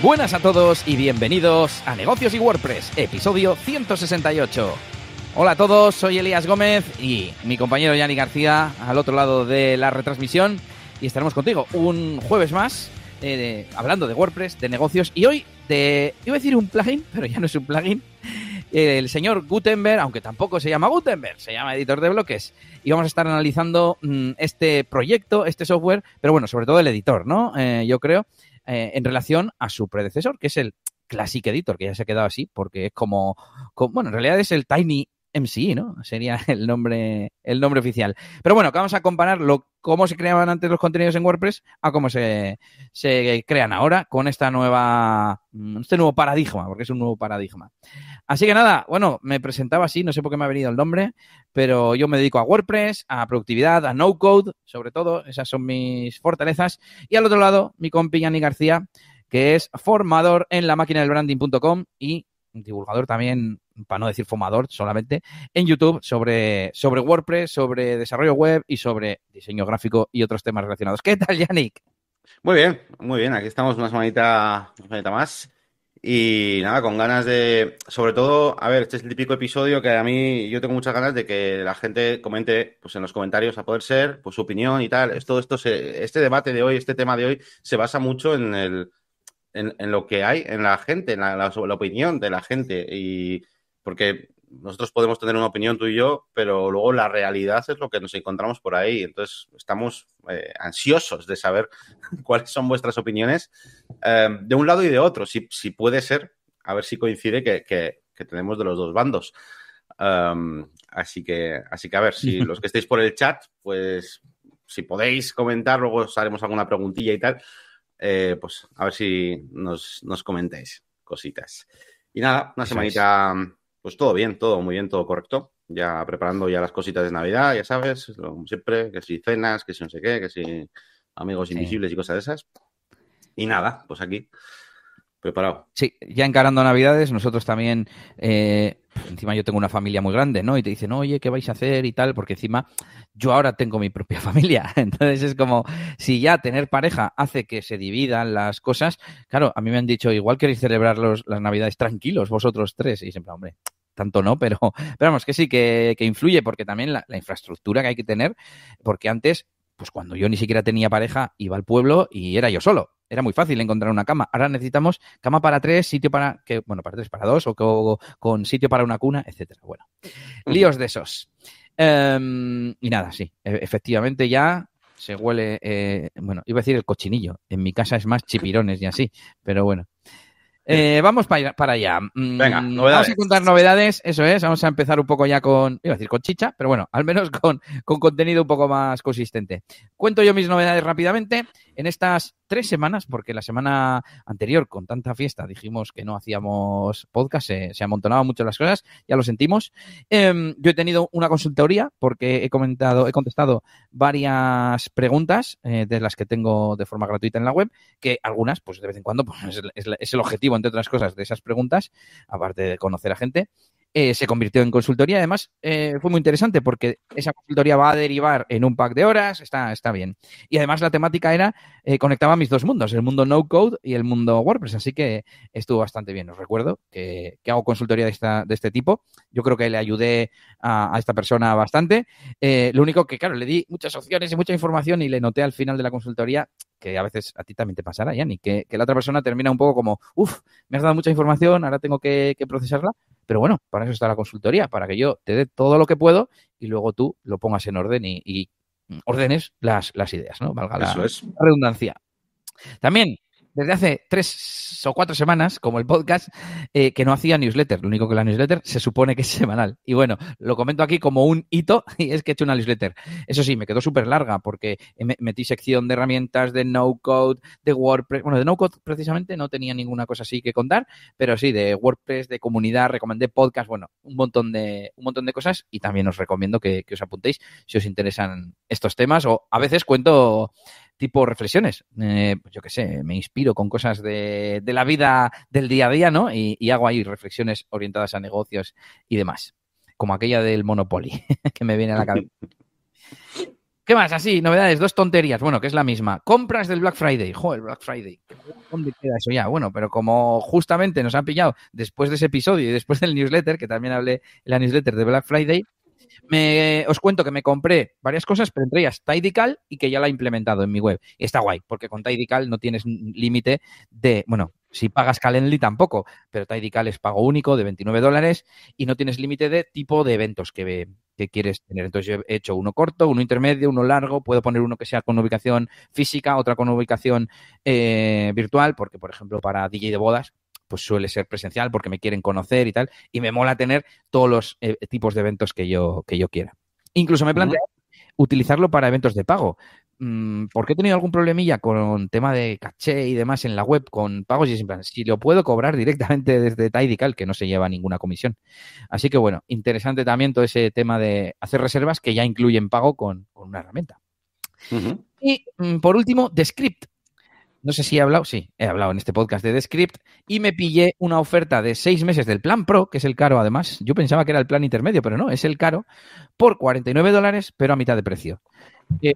Buenas a todos y bienvenidos a Negocios y WordPress, episodio 168. Hola a todos, soy Elías Gómez y mi compañero Yanni García al otro lado de la retransmisión y estaremos contigo un jueves más eh, hablando de WordPress, de negocios y hoy de, iba a decir un plugin, pero ya no es un plugin, el señor Gutenberg, aunque tampoco se llama Gutenberg, se llama editor de bloques. Y vamos a estar analizando mm, este proyecto, este software, pero bueno, sobre todo el editor, ¿no? Eh, yo creo, eh, en relación a su predecesor, que es el Classic Editor, que ya se ha quedado así, porque es como, como bueno, en realidad es el Tiny MCI, ¿no? Sería el nombre, el nombre oficial. Pero bueno, vamos a comparar lo, cómo se creaban antes los contenidos en WordPress a cómo se, se crean ahora con esta nueva, mm, este nuevo paradigma, porque es un nuevo paradigma. Así que nada, bueno, me presentaba así, no sé por qué me ha venido el nombre, pero yo me dedico a WordPress, a productividad, a no code, sobre todo, esas son mis fortalezas. Y al otro lado, mi compi Yanni García, que es formador en la máquina del branding.com y divulgador también, para no decir fumador solamente, en YouTube sobre, sobre WordPress, sobre desarrollo web y sobre diseño gráfico y otros temas relacionados. ¿Qué tal, Yannick? Muy bien, muy bien. Aquí estamos una semanita, una semanita más. Y nada, con ganas de, sobre todo, a ver, este es el típico episodio que a mí yo tengo muchas ganas de que la gente comente, pues en los comentarios a poder ser, pues su opinión y tal. Esto, esto, este debate de hoy, este tema de hoy, se basa mucho en el, en, lo que hay en la gente, en la, opinión de la gente. Y porque nosotros podemos tener una opinión tú y yo, pero luego la realidad es lo que nos encontramos por ahí. Entonces estamos eh, ansiosos de saber cuáles son vuestras opiniones eh, de un lado y de otro. Si, si, puede ser, a ver si coincide que, que, tenemos de los dos bandos. Um, así que, así que a ver, si los que estéis por el chat, pues si podéis comentar, luego os haremos alguna preguntilla y tal. Eh, pues a ver si nos, nos, comentáis cositas. Y nada, una semanita, pues todo bien, todo muy bien, todo correcto. Ya preparando ya las cositas de Navidad, ya sabes, como siempre, que si cenas, que si no sé qué, que si amigos invisibles y cosas de esas. Y nada, pues aquí, preparado. Sí, ya encarando Navidades, nosotros también eh, encima yo tengo una familia muy grande, ¿no? Y te dicen, oye, ¿qué vais a hacer? y tal, porque encima yo ahora tengo mi propia familia. Entonces es como, si ya tener pareja hace que se dividan las cosas, claro, a mí me han dicho, igual queréis celebrar los, las Navidades tranquilos, vosotros tres. Y siempre, hombre, tanto no, pero, pero vamos, que sí, que, que influye, porque también la, la infraestructura que hay que tener, porque antes pues cuando yo ni siquiera tenía pareja, iba al pueblo y era yo solo. Era muy fácil encontrar una cama. Ahora necesitamos cama para tres, sitio para, que, bueno, para tres, para dos, o, con sitio para una cuna, etcétera. Bueno, líos de esos. Em, y nada, sí, e, efectivamente ya se huele, eh, bueno, iba a decir el cochinillo. En mi casa es más chipirones y así, pero bueno. Eh, vamos para, para allá. Mm, Venga, novedades. Vamos a contar novedades, eso es. Vamos a empezar un poco ya con, iba a decir con chicha, pero bueno, al menos con, con contenido un poco más consistente. Cuento yo mis novedades rápidamente. En estas tres semanas, porque la semana anterior, con tanta fiesta, dijimos que no hacíamos podcast, se, se amontonaban mucho las cosas, ya lo sentimos. Eh, yo he tenido una consultoría porque he comentado, he contestado varias preguntas eh, de las que tengo de forma gratuita en la web, que algunas, pues de vez en cuando, pues es, es, es el objetivo, entre otras cosas, de esas preguntas, aparte de conocer a gente eh, se convirtió en consultoría. Además, eh, fue muy interesante porque esa consultoría va a derivar en un pack de horas, está, está bien. Y además la temática era, eh, conectaba mis dos mundos, el mundo no code y el mundo WordPress, así que estuvo bastante bien. Os recuerdo que, que hago consultoría de, esta, de este tipo. Yo creo que le ayudé a, esta persona bastante. Eh, lo único que, claro, le di muchas opciones y mucha información y le noté al final de la consultoría que a veces a ti también te pasará, Yanni, que, que la otra persona termina un poco como, uff, me has dado mucha información, ahora tengo que procesarla. Pero bueno, para eso está la consultoría, para que yo te dé todo lo que puedo y luego tú lo pongas en orden y, y ordenes las, las, ideas, ¿no? Valga la, es. redundancia. También desde hace tres o cuatro semanas, como el podcast, eh, que no hacía newsletter. Lo único que la newsletter se supone que es semanal. Y bueno, lo comento aquí como un hito y es que he hecho una newsletter. Eso sí, me quedó súper larga porque metí sección de herramientas, de no-code, de WordPress. Bueno, de no-code precisamente no tenía ninguna cosa así que contar, pero sí, de WordPress, de comunidad, recomendé podcast, bueno, un montón de, un montón de cosas y también os recomiendo que, que os apuntéis si os interesan estos temas o a veces cuento tipo reflexiones. Eh, pues yo qué sé, me inspiro con cosas de, de, la vida del día a día, ¿no? Y, y, hago ahí reflexiones orientadas a negocios y demás. Como aquella del Monopoly, que me viene a la cabeza. ¿Qué más? Así, novedades, dos tonterías. Bueno, que es la misma. Compras del Black Friday. Joder, Black Friday. ¿Dónde queda eso ya? Bueno, pero como justamente nos han pillado después de ese episodio y después del newsletter, que también hablé en la newsletter de Black Friday, me, os cuento que me compré varias cosas, pero entre ellas Tidical y que ya la he implementado en mi web. Y está guay, porque con Tidical no tienes límite de, bueno, si pagas Calendly tampoco, pero Tidical es pago único de 29 dólares y no tienes límite de tipo de eventos que, que quieres tener. Entonces yo he hecho uno corto, uno intermedio, uno largo, puedo poner uno que sea con ubicación física, otra con ubicación eh, virtual, porque por ejemplo para DJ de bodas pues suele ser presencial porque me quieren conocer y tal, y me mola tener todos los eh, tipos de eventos que yo, que yo quiera. Incluso me planteo utilizarlo para eventos de pago. Mm, porque he tenido algún problemilla con tema de caché y demás en la web con pagos y es en si lo puedo cobrar directamente desde Tidical, que no se lleva ninguna comisión. Así que bueno, interesante también todo ese tema de hacer reservas que ya incluyen pago con, una herramienta. Y mm, por último, Descript, no sé si he hablado, sí, he hablado en este podcast de Descript y me pillé una oferta de seis meses del plan Pro, que es el caro además. Yo pensaba que era el plan intermedio, pero no, es el caro, por 49 dólares, pero a mitad de precio. Eh,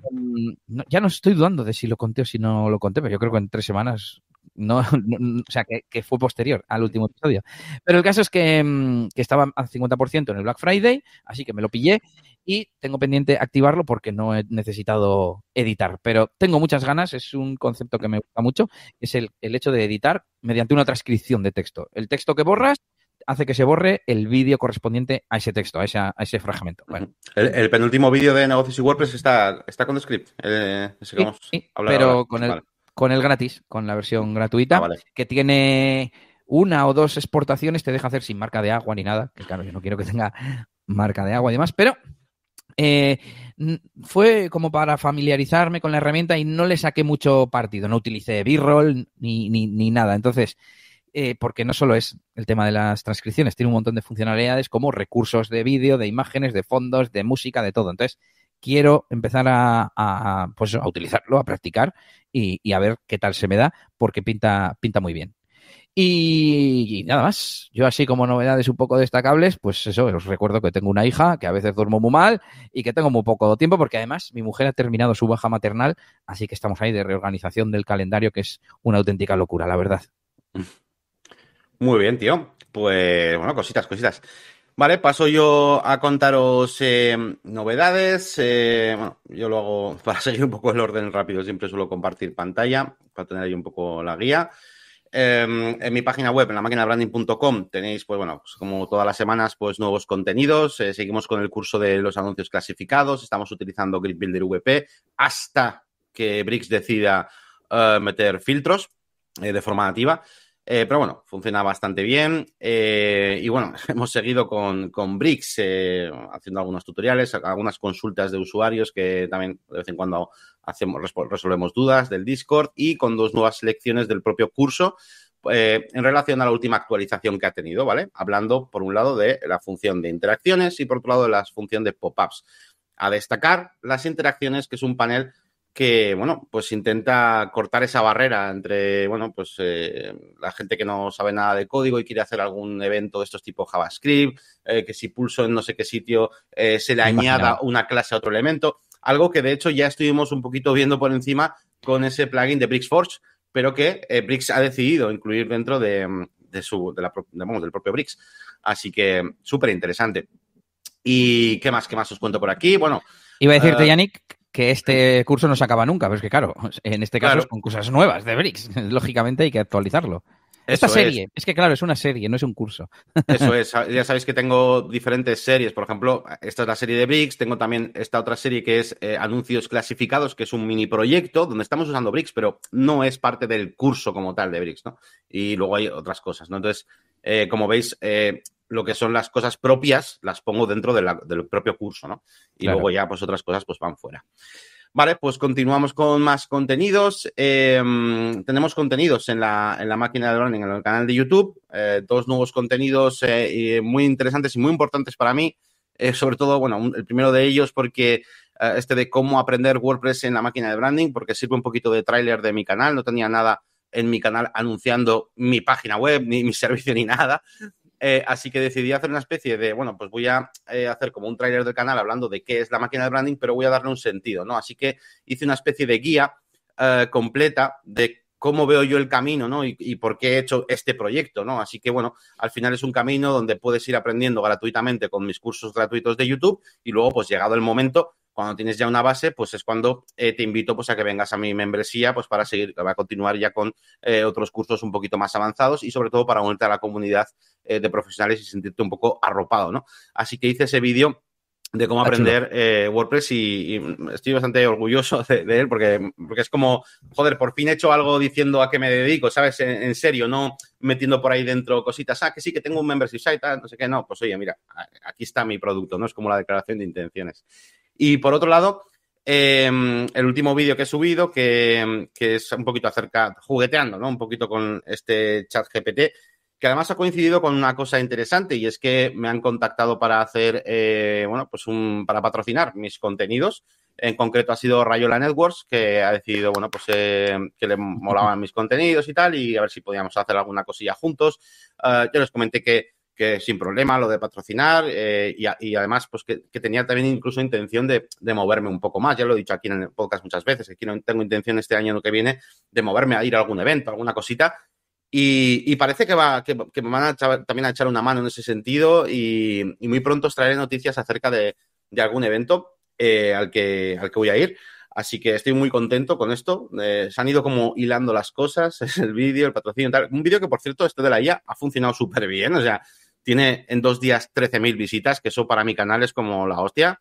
ya no estoy dudando de si lo conté o si no lo conté, pero yo creo que en tres semanas no, o sea, que, fue posterior al último episodio. Pero el caso es que, mm, que estaba al 50% en el Black Friday, así que me lo pillé y tengo pendiente activarlo porque no he necesitado editar. Pero tengo muchas ganas, es un concepto que me gusta mucho, es el, hecho de editar mediante una transcripción de texto. El texto que borras hace que se borre el vídeo correspondiente a ese texto, a, a ese fragmento. El, penúltimo vídeo de negocios y WordPress está, está con Script. sí, pero con, el, con el gratis, con la versión gratuita, ah, que tiene una o dos exportaciones, te deja hacer sin marca de agua ni nada, que claro, yo no quiero que tenga marca de agua y demás, pero eh, fue como para familiarizarme con la herramienta y no le saqué mucho partido. No utilicé B-roll ni, ni, nada. Entonces, eh, porque no solo es el tema de las transcripciones, tiene un montón de funcionalidades como recursos de vídeo, de imágenes, de fondos, de música, de todo. Entonces, quiero empezar a, pues, a utilizarlo, a practicar y, y, a ver qué tal se me da, porque pinta, pinta muy bien. Y, nada más. Yo así como novedades un poco destacables, pues eso, os recuerdo que tengo una hija, que a veces duermo muy mal y que tengo muy poco tiempo porque además mi mujer ha terminado su baja maternal, así que estamos ahí de reorganización del calendario, que es una auténtica locura, la verdad. Muy bien, tío. Pues bueno, cositas, cositas. Vale, paso yo a contaros eh, novedades. Eh, yo lo hago para seguir un poco el orden rápido, siempre suelo compartir pantalla para tener ahí un poco la guía. Em, en mi página web, en la máquina tenéis, pues bueno, pues, como todas las semanas, pues nuevos contenidos. Eh, seguimos con el curso de los anuncios clasificados. Estamos utilizando Grid Builder VP hasta que Brix decida meter filtros de forma nativa. Pero bueno, funciona bastante bien. y bueno, hemos seguido con, con Brix haciendo algunos tutoriales, algunas consultas de usuarios que también de vez en cuando hacemos, resolvemos dudas del Discord y con dos nuevas lecciones del propio curso eh, en relación a la última actualización que ha tenido, ¿vale? Hablando, por un lado, de la función de interacciones y por otro lado de la función de pop-ups. A destacar las interacciones, que es un panel que, bueno, pues intenta cortar esa barrera entre, bueno, pues eh, la gente que no sabe nada de código y quiere hacer algún evento de estos tipo JavaScript, eh, que si pulso en no sé qué sitio se le añada una clase a otro elemento algo que de hecho ya estuvimos un poquito viendo por encima con ese plugin de BricsForge, pero que eh, Brix ha decidido incluir dentro de, su, de la, del propio Brix. Así que súper interesante. ¿Y qué más? ¿Qué más os cuento por aquí? Bueno. Iba a decirte, Yannick, que este curso no se acaba nunca, pero es que claro, en este caso es con cosas nuevas de Brix. Lógicamente hay que actualizarlo. Esta serie, es. que claro, es una serie, no es un curso. Eso es, ya sabéis que tengo diferentes series, por ejemplo, esta es la serie de Brix, tengo también esta otra serie que es eh, Anuncios Clasificados, que es un mini proyecto donde estamos usando Brix, pero no es parte del curso como tal de Brix, ¿no? Y luego hay otras cosas, ¿no? Entonces, eh, como veis, eh, lo que son las cosas propias las pongo dentro del propio curso, ¿no? Y luego ya, pues otras cosas pues van fuera. Vale, pues continuamos con más contenidos. Em, tenemos contenidos en la, en la máquina de learning, en el canal de YouTube. Eh, dos nuevos contenidos eh, muy interesantes y muy importantes para mí. Eh, sobre todo, bueno, el primero de ellos porque este de cómo aprender WordPress en la máquina de branding, porque sirve un poquito de tráiler de mi canal. No tenía nada en mi canal anunciando mi página web, ni mi servicio, ni nada. Eh, así que decidí hacer una especie de, bueno, pues voy a eh, hacer como un tráiler del canal hablando de qué es la máquina de branding, pero voy a darle un sentido, ¿no? Así que hice una especie de guía eh, completa de cómo veo yo el camino, ¿no? Y, y, por qué he hecho este proyecto, ¿no? Así que, bueno, al final es un camino donde puedes ir aprendiendo gratuitamente con mis cursos gratuitos de YouTube y luego, pues llegado el momento, cuando tienes ya una base, pues es cuando eh, te invito pues a que vengas a mi membresía, pues para seguir, va a continuar ya con eh, otros cursos un poquito más avanzados y sobre todo para unirte a la comunidad eh, de profesionales y sentirte un poco arropado, ¿no? Así que hice ese vídeo de cómo aprender eh, WordPress y, y, estoy bastante orgulloso de, de, él porque, porque es como, joder, por fin he hecho algo diciendo a qué me dedico, ¿sabes? En, en, serio, no metiendo por ahí dentro cositas, ah, que sí, que tengo un membership site, no sé qué, no, pues oye, mira, aquí está mi producto, ¿no? Es como la declaración de intenciones. Y por otro lado, eh, el último vídeo que he subido, que, que, es un poquito acerca, jugueteando, ¿no? Un poquito con este chat GPT, que además ha coincidido con una cosa interesante y es que me han contactado para hacer, eh, bueno, pues un, para patrocinar mis contenidos. En concreto ha sido Rayola Networks, que ha decidido, bueno, pues eh, que le molaban mis contenidos y tal, y a ver si podíamos hacer alguna cosilla juntos. Uh, yo les comenté que, que sin problema lo de patrocinar eh, y, además, pues que, tenía también incluso intención de, de, moverme un poco más. Ya lo he dicho aquí en podcast muchas veces, que no tengo intención este año que viene de moverme a ir a algún evento, alguna cosita, y, parece que, va, que, que me van a echar, también a echar una mano en ese sentido y, muy pronto os traeré noticias acerca de, de algún evento eh, al, que, al que voy a ir. Así que estoy muy contento con esto. Eh, se han ido como hilando las cosas, el vídeo, el patrocinio y tal. Un vídeo que, por cierto, esto de la IA ha funcionado súper bien. O sea, tiene en dos días 13.000 visitas, que eso para mi canal es como la hostia.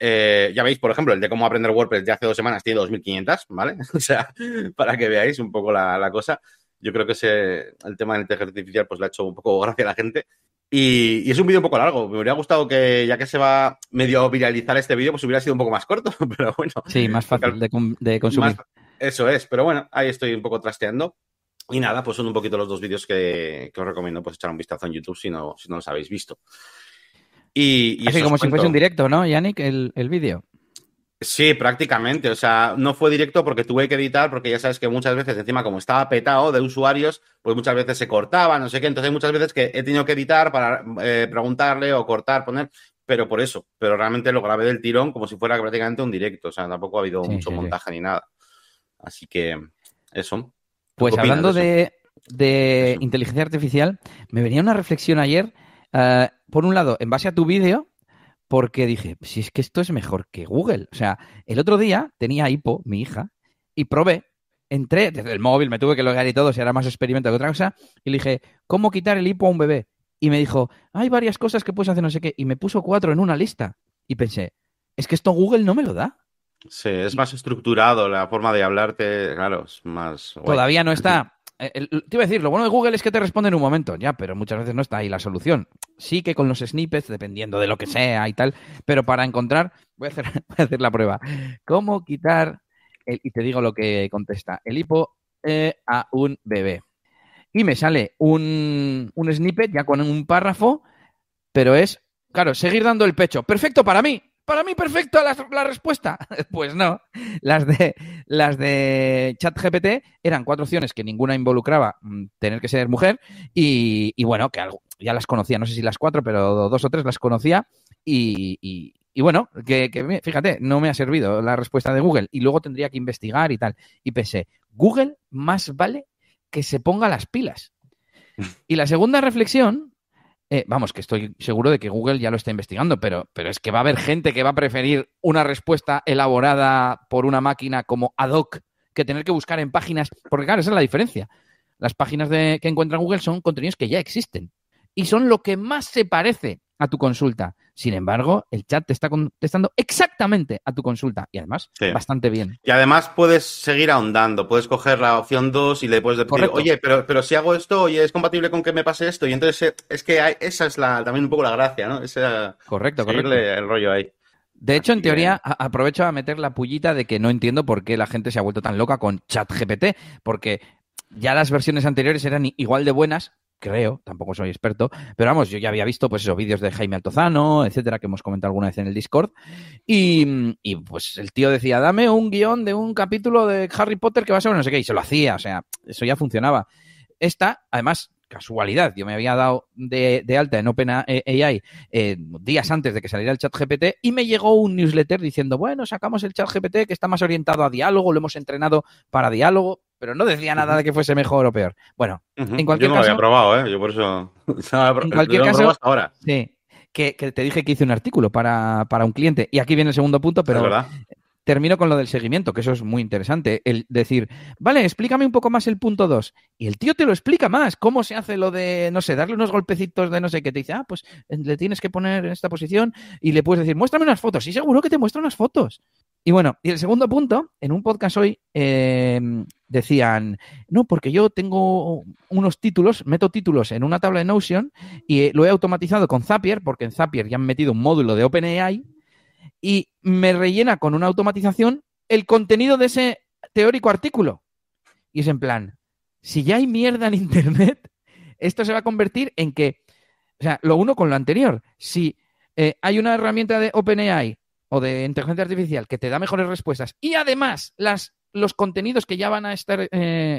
Eh, ya veis, por ejemplo, el de cómo aprender WordPress de hace dos semanas tiene 2.500, ¿vale? O sea, para que veáis un poco la, la cosa yo creo que ese, el tema de la inteligencia artificial pues le ha hecho un poco gracia a la gente. Y, y es un vídeo un poco largo. Me hubiera gustado que, ya que se va medio a viralizar este vídeo, pues hubiera sido un poco más corto, pero bueno. Sí, más fácil de, de consumir. Más, eso es, pero bueno, ahí estoy un poco trasteando. Y nada, pues son un poquito los dos vídeos que, que os recomiendo pues echar un vistazo en YouTube si no, si no los habéis visto. Y, y Así como si fuese un directo, ¿no, Yannick, el, el vídeo? Sí, prácticamente. O sea, no fue directo porque tuve que editar, porque ya sabes que muchas veces, encima, como estaba petado de usuarios, pues muchas veces se cortaba, no sé qué. Entonces, muchas veces que he tenido que editar para eh, preguntarle o cortar, poner, pero por eso. Pero realmente lo grabé del tirón como si fuera prácticamente un directo. O sea, tampoco ha habido sí, mucho sí, montaje sí. ni nada. Así que, eso. Pues hablando de, de inteligencia artificial, me venía una reflexión ayer. Uh, por un lado, en base a tu vídeo, porque dije, si es que esto es mejor que Google. O sea, el otro día tenía Hipo, mi hija, y probé, entré desde el móvil, me tuve que logar y todo, si era más experimento que otra cosa, y le dije, ¿cómo quitar el hipo a un bebé? Y me dijo, hay varias cosas que puedes hacer, no sé qué, y me puso cuatro en una lista. Y pensé, es que esto Google no me lo da. Sí, es más estructurado la forma de hablarte, claro, es más... Todavía no está eh, te iba a decir, lo bueno de Google es que te responde en un momento, ya, pero muchas veces no está ahí la solución. Sí que con los snippets, dependiendo de lo que sea y tal, pero para encontrar, voy a hacer, voy a hacer la prueba. ¿Cómo quitar, el, y te digo lo que contesta, el hipo eh, a un bebé? Y me sale un, un snippet ya con un párrafo, pero es, claro, seguir dando el pecho. Perfecto para mí, para mí perfecta la, la, respuesta. Pues no. Las de, las de ChatGPT eran cuatro opciones que ninguna involucraba mm, tener que ser mujer y, y bueno, que algo, ya las conocía, no sé si las cuatro, pero dos o tres las conocía y, y, y bueno, que, que, fíjate, no me ha servido la respuesta de Google y luego tendría que investigar y tal. Y pensé, Google más vale que se ponga las pilas. Y la segunda reflexión eh, vamos, que estoy seguro de que Google ya lo está investigando, pero, pero es que va a haber gente que va a preferir una respuesta elaborada por una máquina como ad hoc que tener que buscar en páginas, porque claro, esa es la diferencia. Las páginas de, que encuentra Google son contenidos que ya existen y son lo que más se parece a tu consulta. Sin embargo, el chat te está contestando exactamente a tu consulta y además sí. bastante bien. Y además puedes seguir ahondando, puedes coger la opción 2 y le puedes decir, oye, pero, pero si hago esto, oye, es compatible con que me pase esto. Y entonces eh, es que hay, esa es la, también un poco la gracia, ¿no? Esa, correcto, correcto. el rollo ahí. De hecho, en teoría, aprovecho a meter la pullita de que no entiendo por qué la gente se ha vuelto tan loca con ChatGPT, porque ya las versiones anteriores eran igual de buenas, creo, tampoco soy experto, pero vamos, yo ya había visto pues esos vídeos de Jaime Altozano, etcétera, que hemos comentado alguna vez en el Discord, y, y, pues el tío decía, dame un guion de un capítulo de Harry Potter que va a ser no sé qué, y se lo hacía, o sea, eso ya funcionaba. Esta, además, casualidad, yo me había dado de, alta en OpenAI eh, días antes de que saliera el chat GPT y me llegó un newsletter diciendo, bueno, sacamos el chat GPT que está más orientado a diálogo, lo hemos entrenado para diálogo, pero no decía nada de que fuese mejor o peor. Bueno, en cualquier Yo no lo había probado, ¿eh? Yo por eso... en cualquier caso, ahora. Sí, que, te dije que hice un artículo para, para, un cliente. Y aquí viene el segundo punto, pero termino con lo del seguimiento, que eso es muy interesante. El decir, vale, explícame un poco más el punto 2. Y el tío te lo explica más. ¿Cómo se hace lo de, no sé, darle unos golpecitos de no sé qué? Te dice, ah, pues eh, le tienes que poner en esta posición y le puedes decir, muéstrame unas fotos. Y seguro que te muestra unas fotos. Y bueno, y el segundo punto, en un podcast hoy em, decían, no, porque yo tengo unos títulos, meto títulos en una tabla de Notion y lo he automatizado con Zapier, porque en Zapier ya han metido un módulo de OpenAI y me rellena con una automatización el contenido de ese teórico artículo. Y es en plan, si ya hay mierda en Internet, esto se va a convertir en que, o sea, lo uno con lo anterior. Si eh, hay una herramienta de OpenAI o de inteligencia artificial que te da mejores respuestas y además las, los contenidos que ya van a estar eh,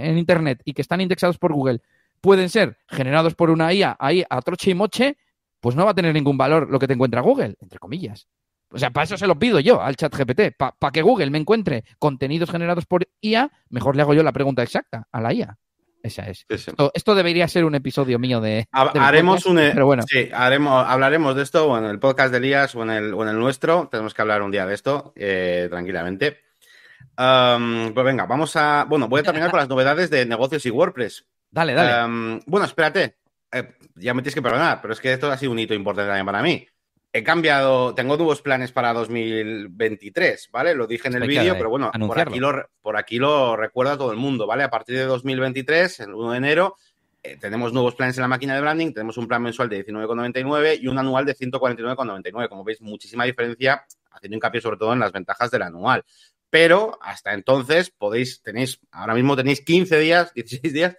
en Internet y que están indexados por Google pueden ser generados por una IA ahí a troche y moche, pues no va a tener ningún valor lo que te encuentra Google, entre comillas. O sea, para eso se lo pido yo al chat GPT. Para que Google me encuentre contenidos generados por IA, mejor le hago yo la pregunta exacta a la IA. Esa es. Esto, debería ser un episodio mío de. haremos un. E- pero bueno. Sí, haremos, hablaremos de esto o en el podcast de Elías o en el, o en el nuestro. Tenemos que hablar un día de esto, eh, tranquilamente. pues venga, vamos a. Bueno, voy a terminar con las novedades de negocios y WordPress. Dale, dale. bueno, espérate. Eh, ya me tienes que perdonar, pero es que esto ha sido un hito importante también para mí he cambiado, tengo nuevos planes para 2023, ¿vale? Lo dije en el vídeo, pero bueno, por aquí, lo, por aquí lo recuerda todo el mundo, ¿vale? A partir de 2023, el 1 de enero, eh, tenemos nuevos planes en la máquina de branding, tenemos un plan mensual de 19,99 y un anual de 149,99. Como veis, muchísima diferencia, haciendo hincapié sobre todo en las ventajas del anual. Pero hasta entonces podéis, tenéis, ahora mismo tenéis 15 días, 16 días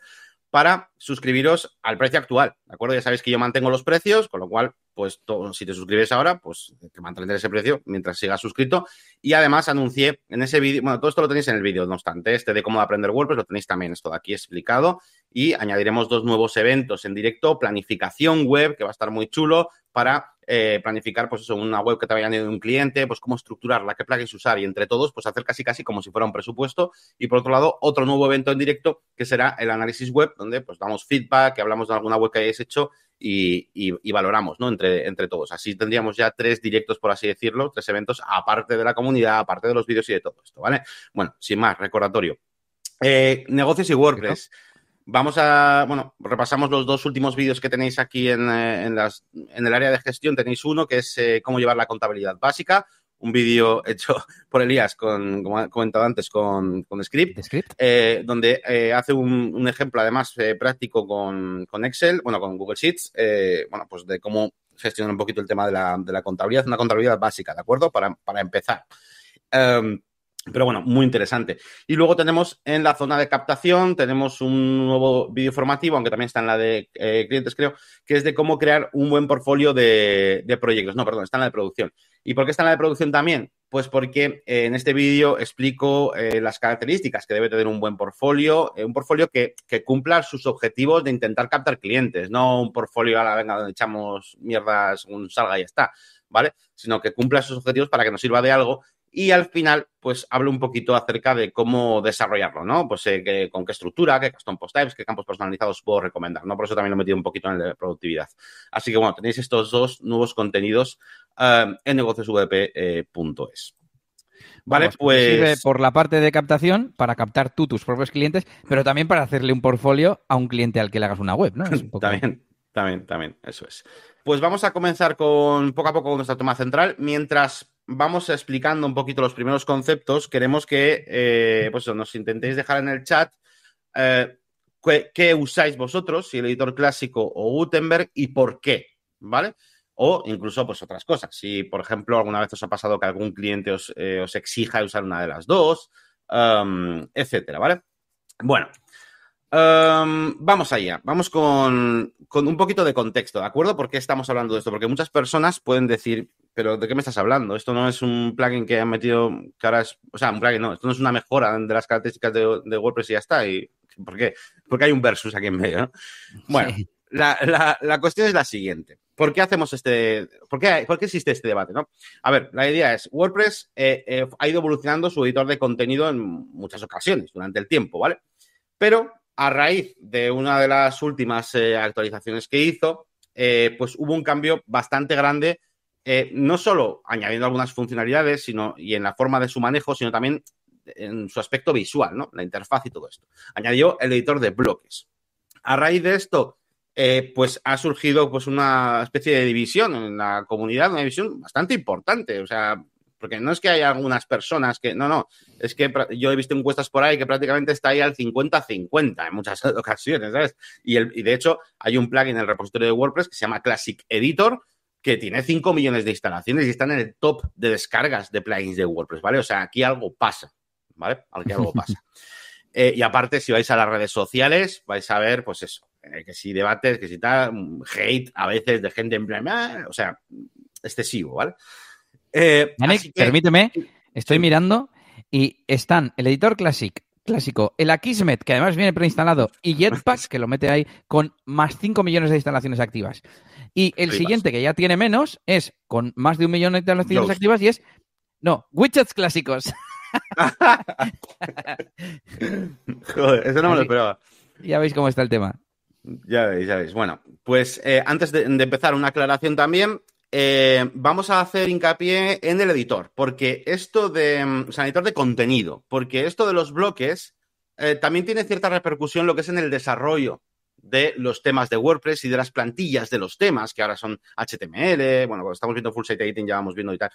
para suscribiros al precio actual, ¿de acuerdo? Ya sabéis que yo mantengo los precios, con lo cual pues si te suscribes ahora, pues te mantendré ese precio mientras sigas suscrito. Y además anuncié en ese vídeo, bueno, todo esto lo tenéis en el vídeo, no obstante, este de cómo aprender WordPress lo tenéis también esto de aquí explicado. Y añadiremos dos nuevos eventos en directo, planificación web, que va a estar muy chulo, para eh, planificar, pues eso, una web que te vaya de un cliente, pues cómo estructurarla, qué plugins usar y entre todos, pues hacer casi casi como si fuera un presupuesto. Y por otro lado, otro nuevo evento en directo que será el análisis web, donde pues damos feedback, que hablamos de alguna web que hayáis hecho y, valoramos, ¿no? Entre, entre todos. Así tendríamos ya tres directos, por así decirlo, tres eventos, aparte de la comunidad, aparte de los vídeos y de todo esto, ¿vale? Bueno, sin más, recordatorio. Eh, negocios y WordPress. Vamos a, bueno, repasamos los dos últimos vídeos que tenéis aquí en, eh, las, en el área de gestión. Tenéis uno que es eh, cómo llevar la contabilidad básica, un vídeo hecho por Elías, con, como he comentado antes, con, con Script, eh, donde eh, hace un, ejemplo además eh, práctico con, con, Excel, bueno, con Google Sheets, bueno, pues de cómo gestionar un poquito el tema de la, de la contabilidad, una contabilidad básica, ¿de acuerdo? Para, para empezar. Em, pero bueno, muy interesante. Y luego tenemos en la zona de captación, tenemos un nuevo vídeo formativo, aunque también está en la de clientes, creo, que es de cómo crear un buen portfolio de, proyectos. No, perdón, está en la de producción. ¿Y por qué está en la de producción también? Pues porque eh, en este vídeo explico eh, las características que debe tener un buen portfolio, eh, un portfolio que, cumpla sus objetivos de intentar captar clientes, no un portfolio a la venga donde echamos mierdas un salga y ya está, ¿vale? Sino que cumpla sus objetivos para que nos sirva de algo y al final, pues hablo un poquito acerca de cómo desarrollarlo, ¿no? Pues eh, con qué estructura, qué custom post types, qué campos personalizados puedo recomendar, ¿no? Por eso también lo he metido un poquito en el de productividad. Así que bueno, tenéis estos dos nuevos contenidos eh, en negociosvp.es. Eh, vale, pues. Sirve por la parte de captación para captar tú tus propios clientes, pero también para hacerle un portfolio a un cliente al que le hagas una web, ¿no? También, también, también, eso es. Pues vamos a comenzar con poco a poco con nuestra toma central. Mientras vamos explicando un poquito los primeros conceptos, queremos que eh, pues nos intentéis dejar en el chat eh, qué, usáis vosotros, si el editor clásico o Gutenberg y por qué, ¿vale? O incluso pues otras cosas. Si, por ejemplo, alguna vez os ha pasado que algún cliente os, eh, exija usar una de las dos, um, etcétera, ¿vale? Bueno, um, vamos allá. Vamos con, con, un poquito de contexto, ¿de acuerdo? ¿Por qué estamos hablando de esto? Porque muchas personas pueden decir, pero ¿de qué me estás hablando? Esto no es un plugin que han metido, que ahora es, o sea, un plugin no, esto no es una mejora de las características de, WordPress y ya está. Y ¿Por qué? Porque hay un versus aquí en medio, ¿no? Bueno, la, la, cuestión es la siguiente. ¿Por qué hacemos este, por qué, por qué existe este debate, no? A ver, la idea es, WordPress eh, eh, ha ido evolucionando su editor de contenido en muchas ocasiones durante el tiempo, ¿vale? Pero a raíz de una de las últimas eh, actualizaciones que hizo, pues hubo un cambio bastante grande, no solo añadiendo algunas funcionalidades, sino y en la forma de su manejo, sino también en su aspecto visual, ¿no? La interfaz y todo esto. Añadió el editor de bloques. A raíz de esto, eh, pues ha surgido pues una especie de división en la comunidad, una división bastante importante. O sea, porque no es que haya algunas personas que, no, no, es que yo he visto encuestas por ahí que prácticamente está ahí al 50-50 en muchas ocasiones, ¿sabes? Y, el, y de hecho hay un plugin en el repositorio de WordPress que se llama Classic Editor, que tiene 5 millones de instalaciones y está en el top de descargas de plugins de WordPress, ¿vale? O sea, aquí algo pasa, ¿vale? Aquí algo pasa. Eh, y aparte, si vais a las redes sociales, vais a ver, pues eso, eh, que si debates, que si tal, hate a veces de gente en plan, ah", o sea, excesivo, ¿vale? Eh, permíteme, estoy mirando y están el editor Classic, clásico, el Akismet, que además viene preinstalado, y Jetpack, que lo mete ahí, con más 5 millones de instalaciones activas. Y el siguiente, que ya tiene menos, es con más de un millón de instalaciones activas y es, no, widgets clásicos. Joder, eso no me lo esperaba. Ya veis cómo está el tema. Ya veis, ya veis. Bueno, pues eh, antes de, empezar, una aclaración también. Eh, vamos a hacer hincapié en el editor, porque esto de. Mm, o sea, editor de contenido, porque esto de los bloques eh, también tiene cierta repercusión lo que es en el desarrollo de los temas de WordPress y de las plantillas de los temas, que ahora son HTML, bueno, estamos viendo Full Site Editing ya vamos viendo y tal.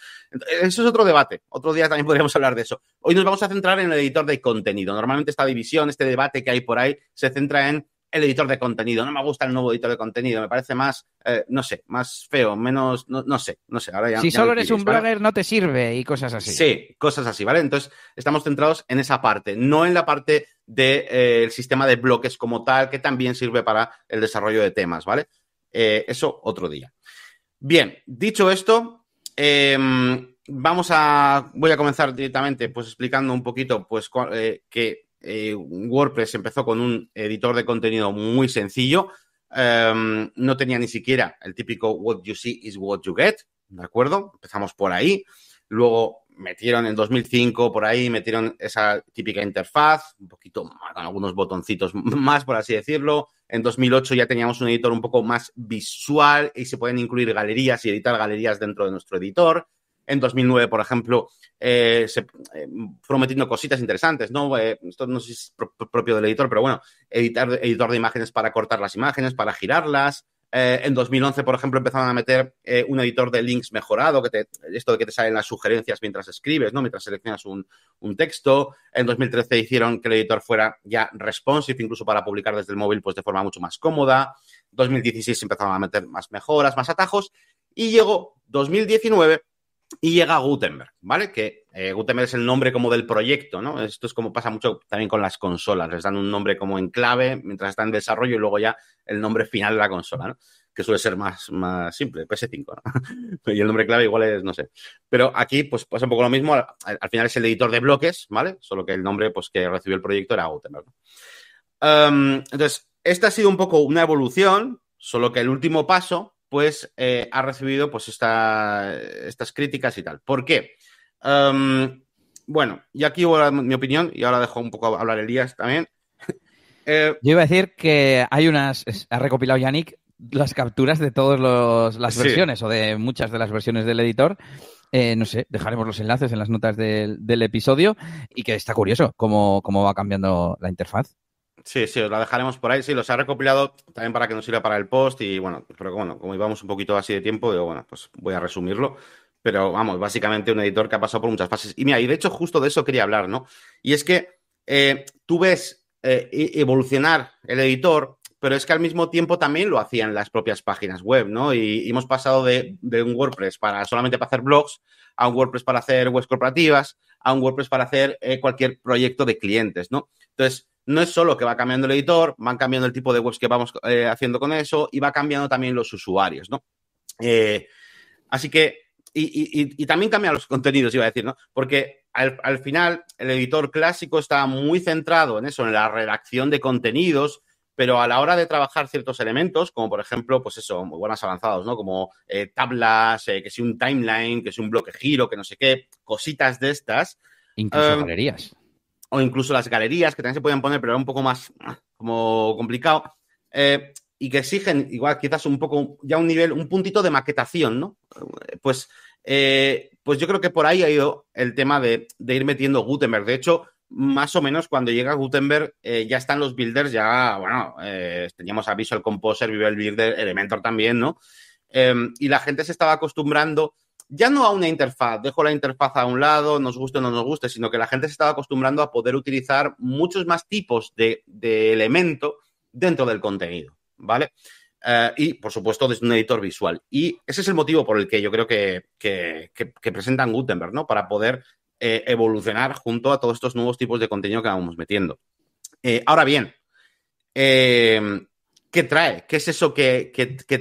Eso es otro debate, otro día también podríamos hablar de eso. Hoy nos vamos a centrar en el editor de contenido. Normalmente esta división, este debate que hay por ahí, se centra en el editor de contenido. No me gusta el nuevo editor de contenido, me parece más, eh, no sé, más feo, menos, no, sé, no sé. Ahora ya, si solo eres un blogger, no te sirve y cosas así. Sí, cosas así, ¿vale? Entonces, estamos centrados en esa parte, no en la parte del eh, sistema de bloques como tal, que también sirve para el desarrollo de temas, ¿vale? Eh, eso otro día. Bien, dicho esto, em, vamos a, voy a comenzar directamente, pues explicando un poquito, pues, que eh, WordPress empezó con un editor de contenido muy sencillo. Em, no tenía ni siquiera el típico what you see is what you get, ¿de acuerdo? Empezamos por ahí. Luego metieron en 2005 por ahí, metieron esa típica interfaz, un poquito con algunos botoncitos más, por así decirlo. En 2008 ya teníamos un editor un poco más visual y se pueden incluir galerías y editar galerías dentro de nuestro editor. En 2009, por ejemplo, eh, se eh, fueron metiendo cositas interesantes, ¿no? Eh, esto no sé si es propio del editor, pero bueno, editar, editor de imágenes para cortar las imágenes, para girarlas. en 2011, por ejemplo, empezaron a meter un editor de links mejorado, que te, esto de que te salen las sugerencias mientras escribes, ¿no? Mientras seleccionas un, un, texto. En 2013 hicieron que el editor fuera ya responsive, incluso para publicar desde el móvil, pues de forma mucho más cómoda. 2016 empezaron a meter más mejoras, más atajos. Y llegó 2019 y llega Gutenberg, ¿vale? Que eh, Gutenberg es el nombre como del proyecto, ¿no? Esto es como pasa mucho también con las consolas, les dan un nombre como en clave mientras están en desarrollo y luego ya el nombre final de la consola, ¿no? Que suele ser más, más simple, PS5, ¿no? y el nombre clave igual es, no sé. Pero aquí, pues pasa un poco lo mismo, al, final es el editor de bloques, ¿vale? Solo que el nombre, pues que recibió el proyecto era Gutenberg. Um, entonces, esta ha sido un poco una evolución, solo que el último paso pues eh, ha recibido pues estas críticas y tal. ¿Por qué? Em, bueno, y aquí voy a mi opinión y ahora dejo un poco hablar Elías también. Eh, Yo iba a decir que hay unas, ha recopilado Yannick las capturas de todas las versiones o de muchas de las versiones del editor. Eh, no sé, dejaremos los enlaces en las notas del, episodio y que está curioso cómo, cómo va cambiando la interfaz. Sí, sí, os la dejaremos por ahí. Sí, los ha recopilado también para que nos sirva para el post y bueno, pero bueno, como íbamos un poquito así de tiempo, digo, bueno, pues voy a resumirlo. Pero vamos, básicamente un editor que ha pasado por muchas fases. Y mira, y de hecho justo de eso quería hablar, ¿no? Y es que eh, tú ves eh, e-, evolucionar el editor, pero es que al mismo tiempo también lo hacían las propias páginas web, ¿no? Y, hemos pasado de, un WordPress para solamente para hacer blogs a un WordPress para hacer webs corporativas, a un WordPress para hacer eh, cualquier proyecto de clientes, ¿no? Entonces, no es solo que va cambiando el editor, van cambiando el tipo de webs que vamos eh, haciendo con eso y va cambiando también los usuarios, ¿no? Eh, así que y, también cambia los contenidos, iba a decir, ¿no? Porque al, final el editor clásico está muy centrado en eso, en la redacción de contenidos, pero a la hora de trabajar ciertos elementos, como por ejemplo, pues eso, muy buenas avanzados, ¿no? Como eh, tablas, que si un timeline, que si un bloque giro, que no sé qué, cositas de estas. Incluso em, galerías. O incluso las galerías, que también se pueden poner, pero era un poco más ah, como complicado. Eh, y que exigen igual quizás un poco, ya un nivel, un puntito de maquetación, ¿no? Pues, eh, pues yo creo que por ahí ha ido el tema de, ir metiendo Gutenberg. De hecho, más o menos cuando llega Gutenberg eh, ya están los builders, ya, bueno, eh, teníamos a Visual Composer, Visual Builder, Elementor también, ¿no? Em, y la gente se estaba acostumbrando ya no a una interfaz, dejo la interfaz a un lado, nos guste o no nos guste, sino que la gente se estaba acostumbrando a poder utilizar muchos más tipos de, elemento dentro del contenido. ¿vale? Eh, y, por supuesto, desde un editor visual. Y ese es el motivo por el que yo creo que, presentan Gutenberg, ¿no? Para poder eh, evolucionar junto a todos estos nuevos tipos de contenido que vamos metiendo. Eh, ahora bien, ¿qué trae? ¿Qué es eso que,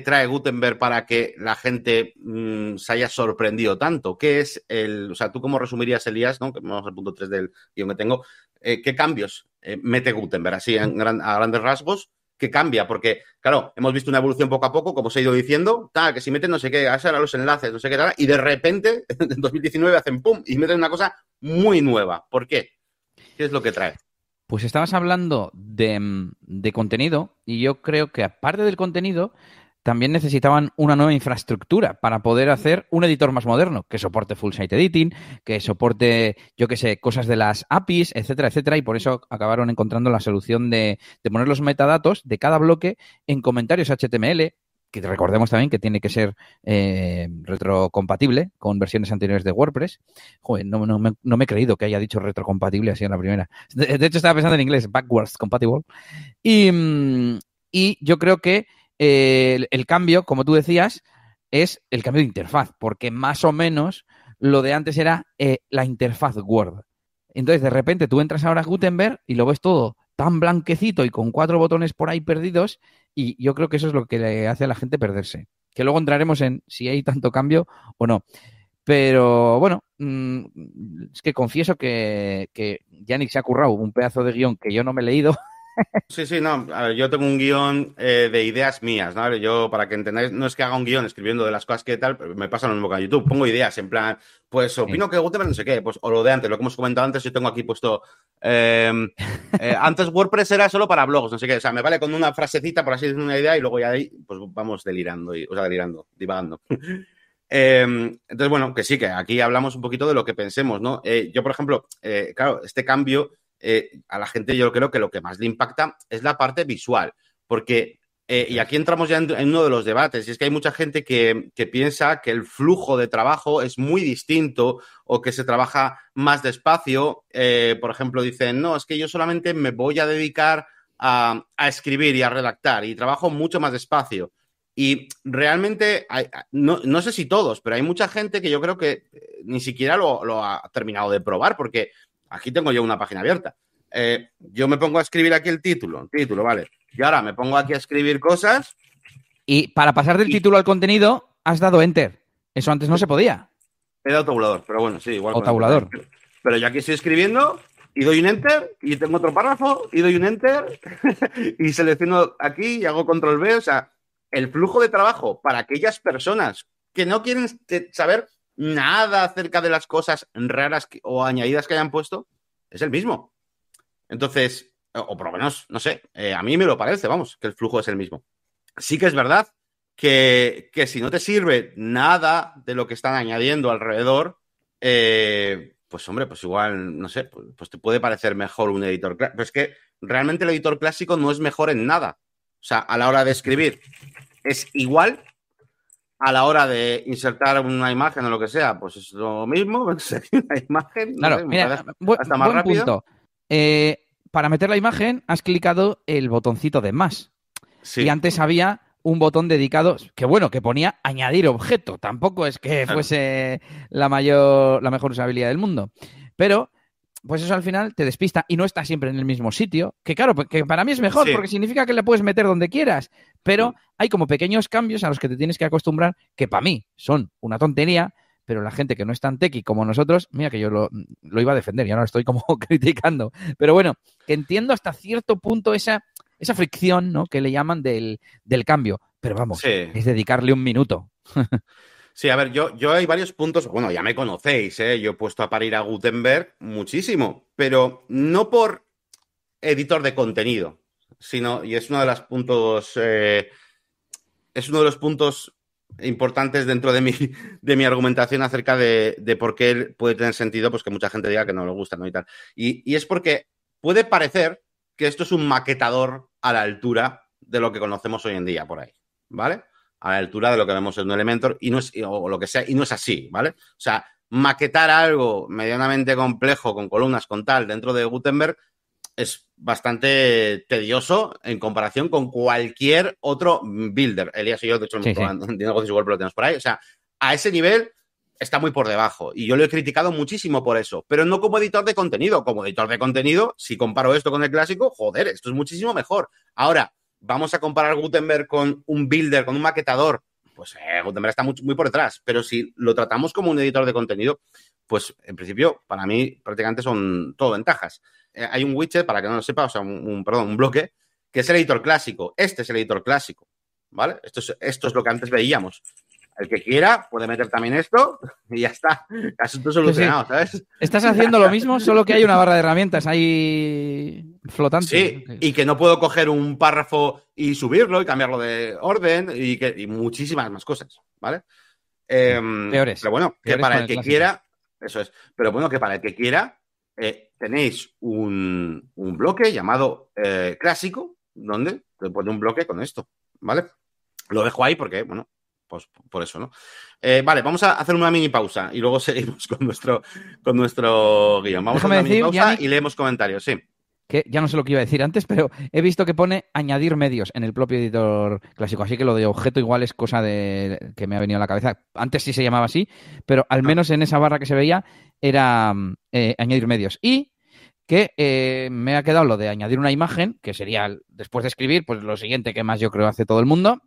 trae Gutenberg para que la gente mm, se haya sorprendido tanto? ¿Qué es el, o sea, tú cómo resumirías, Elías, ¿no? Que vamos al punto 3 del guion que tengo, ¿qué cambios mete Gutenberg? Así, a grandes rasgos, que cambia, porque, claro, hemos visto una evolución poco a poco, como os he ido diciendo, tal, que si meten no sé qué, a los enlaces, no sé qué tal, y de repente, en 2019 hacen pum, y meten una cosa muy nueva. ¿Por qué? ¿Qué es lo que trae? Pues estabas hablando de, de contenido, y yo creo que aparte del contenido, también necesitaban una nueva infraestructura para poder hacer un editor más moderno, que soporte full site editing, que soporte, yo qué sé, cosas de las APIs, etcétera, etcétera, y por eso acabaron encontrando la solución de, poner los metadatos de cada bloque en comentarios HTML, que recordemos también que tiene que ser eh, retrocompatible con versiones anteriores de WordPress. Joder, no, no, me, no, me, he creído que haya dicho retrocompatible así en la primera. De, hecho, estaba pensando en inglés, backwards compatible. Y, mm, y yo creo que el, cambio, como tú decías, es el cambio de interfaz, porque más o menos lo de antes era eh, la interfaz Word. Entonces, de repente tú entras ahora a Gutenberg y lo ves todo tan blanquecito y con cuatro botones por ahí perdidos, y yo creo que eso es lo que le hace a la gente perderse. Que luego entraremos en si hay tanto cambio o no. Pero bueno, mm, es que confieso que, que Yannick se ha currado un pedazo de guion que yo no me he leído Sí, sí, no. A ver, yo tengo un guion eh, de ideas mías, ¿no? Yo, para que entendáis, no es que haga un guion escribiendo de las cosas que tal, me pasa lo mismo que en YouTube. Pongo ideas en plan, pues opino que Gutenberg no sé qué, pues, o lo de antes, lo que hemos comentado antes, yo tengo aquí puesto. Em, eh, antes WordPress era solo para blogs, no sé qué. O sea, me vale con una frasecita, por así decir, una idea, y luego ya ahí, pues vamos delirando, y, o sea, delirando, divagando. Em, entonces, bueno, que sí, que aquí hablamos un poquito de lo que pensemos, ¿no? Eh, yo, por ejemplo, claro, este cambio eh, a la gente yo creo que lo que más le impacta es la parte visual, porque, eh, y aquí entramos ya en, uno de los debates, y es que hay mucha gente que, piensa que el flujo de trabajo es muy distinto o que se trabaja más despacio. Eh, por ejemplo, dicen, no, es que yo solamente me voy a dedicar a, escribir y a redactar y trabajo mucho más despacio. Y realmente, no, sé si todos, pero hay mucha gente que yo creo que ni siquiera lo, ha terminado de probar, porque Aquí tengo yo una página abierta. Eh, yo me pongo a escribir aquí el título, título, vale. Y ahora me pongo aquí a escribir cosas. Y para pasar del título al contenido, has dado enter. Eso antes no se podía. He dado tabulador, pero bueno, sí, igual. O tabulador. Pero yo aquí estoy escribiendo y doy un enter y tengo otro párrafo y doy un enter y selecciono aquí y hago control V. O sea, el flujo de trabajo para aquellas personas que no quieren saber nada acerca de las cosas raras o añadidas que hayan puesto, es el mismo. Entonces, o por lo menos, no sé, eh, a mí me lo parece, vamos, que el flujo es el mismo. Sí que es verdad que, si no te sirve nada de lo que están añadiendo alrededor, eh, pues hombre, pues igual, no sé, pues, pues, te puede parecer mejor un editor. Pero es que realmente el editor clásico no es mejor en nada. O sea, a la hora de escribir es igual a la hora de insertar una imagen o lo que sea, pues es lo mismo, una imagen. Claro, mira, hasta más rápido. Punto. Eh, para meter la imagen has clicado el botoncito de más. Sí. Y antes había un botón dedicado, que bueno, que ponía añadir objeto. Tampoco es que fuese la mayor, la mejor usabilidad del mundo. Pero pues eso al final te despista y no está siempre en el mismo sitio. Que claro, que para mí es mejor porque significa que le puedes meter donde quieras. Pero hay como pequeños cambios a los que te tienes que acostumbrar que para mí son una tontería, pero la gente que no es tan tequi como nosotros, mira que yo lo, iba a defender y ahora lo estoy como criticando. Pero bueno, que entiendo hasta cierto punto esa, esa fricción, ¿no? Que le llaman del, del cambio. Pero vamos, es dedicarle un minuto. Sí, a ver, yo, yo hay varios puntos, bueno, ya me conocéis, ¿eh? yo he puesto a parir a Gutenberg muchísimo, pero no por editor de contenido, sino, y es uno de los puntos, eh, es uno de los puntos importantes dentro de mi, de mi argumentación acerca de, por qué puede tener sentido pues que mucha gente diga que no le gusta, ¿no? Y tal. Y, es porque puede parecer que esto es un maquetador a la altura de lo que conocemos hoy en día por ahí, ¿vale? A la altura de lo que vemos en un Elementor y no es, o lo que sea, y no es así, ¿vale? O sea, maquetar algo medianamente complejo con columnas, con tal, dentro de Gutenberg, es bastante tedioso en comparación con cualquier otro builder. Elías y yo, de hecho, sí, sí. negocios igual lo tenemos por ahí. O sea, a ese nivel está muy por debajo. Y yo lo he criticado muchísimo por eso. Pero no como editor de contenido. Como editor de contenido, si comparo esto con el clásico, joder, esto es muchísimo mejor. Ahora, vamos a comparar Gutenberg con un builder, con un maquetador. Pues eh, Gutenberg está muy, por detrás. Pero si lo tratamos como un editor de contenido, pues en principio, para mí, prácticamente son todo ventajas. Eh, hay un widget, para que no lo sepa, o sea, un, perdón, un bloque, que es el editor clásico. Este es el editor clásico, ¿vale? Esto es, esto es lo que antes veíamos. El que quiera puede meter también esto y ya está. Asunto solucionado, ¿sabes? Estás haciendo lo mismo, solo que hay una barra de herramientas ahí flotante. Sí, y que no puedo coger un párrafo y subirlo y cambiarlo de orden y, que, y muchísimas más cosas, ¿vale? Em, peores. Pero bueno, que para el que quiera, eso es, pero bueno, que para el que quiera, eh, tenéis un, bloque llamado eh, clásico, donde te pone un bloque con esto, ¿vale? Lo dejo ahí porque, bueno, pues por eso, ¿no? Eh, vale, vamos a hacer una mini pausa y luego seguimos con nuestro, con nuestro guion. Vamos a hacer una mini pausa y leemos comentarios, sí que ya no sé lo que iba a decir antes, pero he visto que pone añadir medios en el propio editor clásico. Así que lo de objeto igual es cosa de que me ha venido a la cabeza. Antes sí se llamaba así, pero al menos en esa barra que se veía era eh, añadir medios. Y que eh, me ha quedado lo de añadir una imagen, que sería después de escribir, pues lo siguiente que más yo creo hace todo el mundo,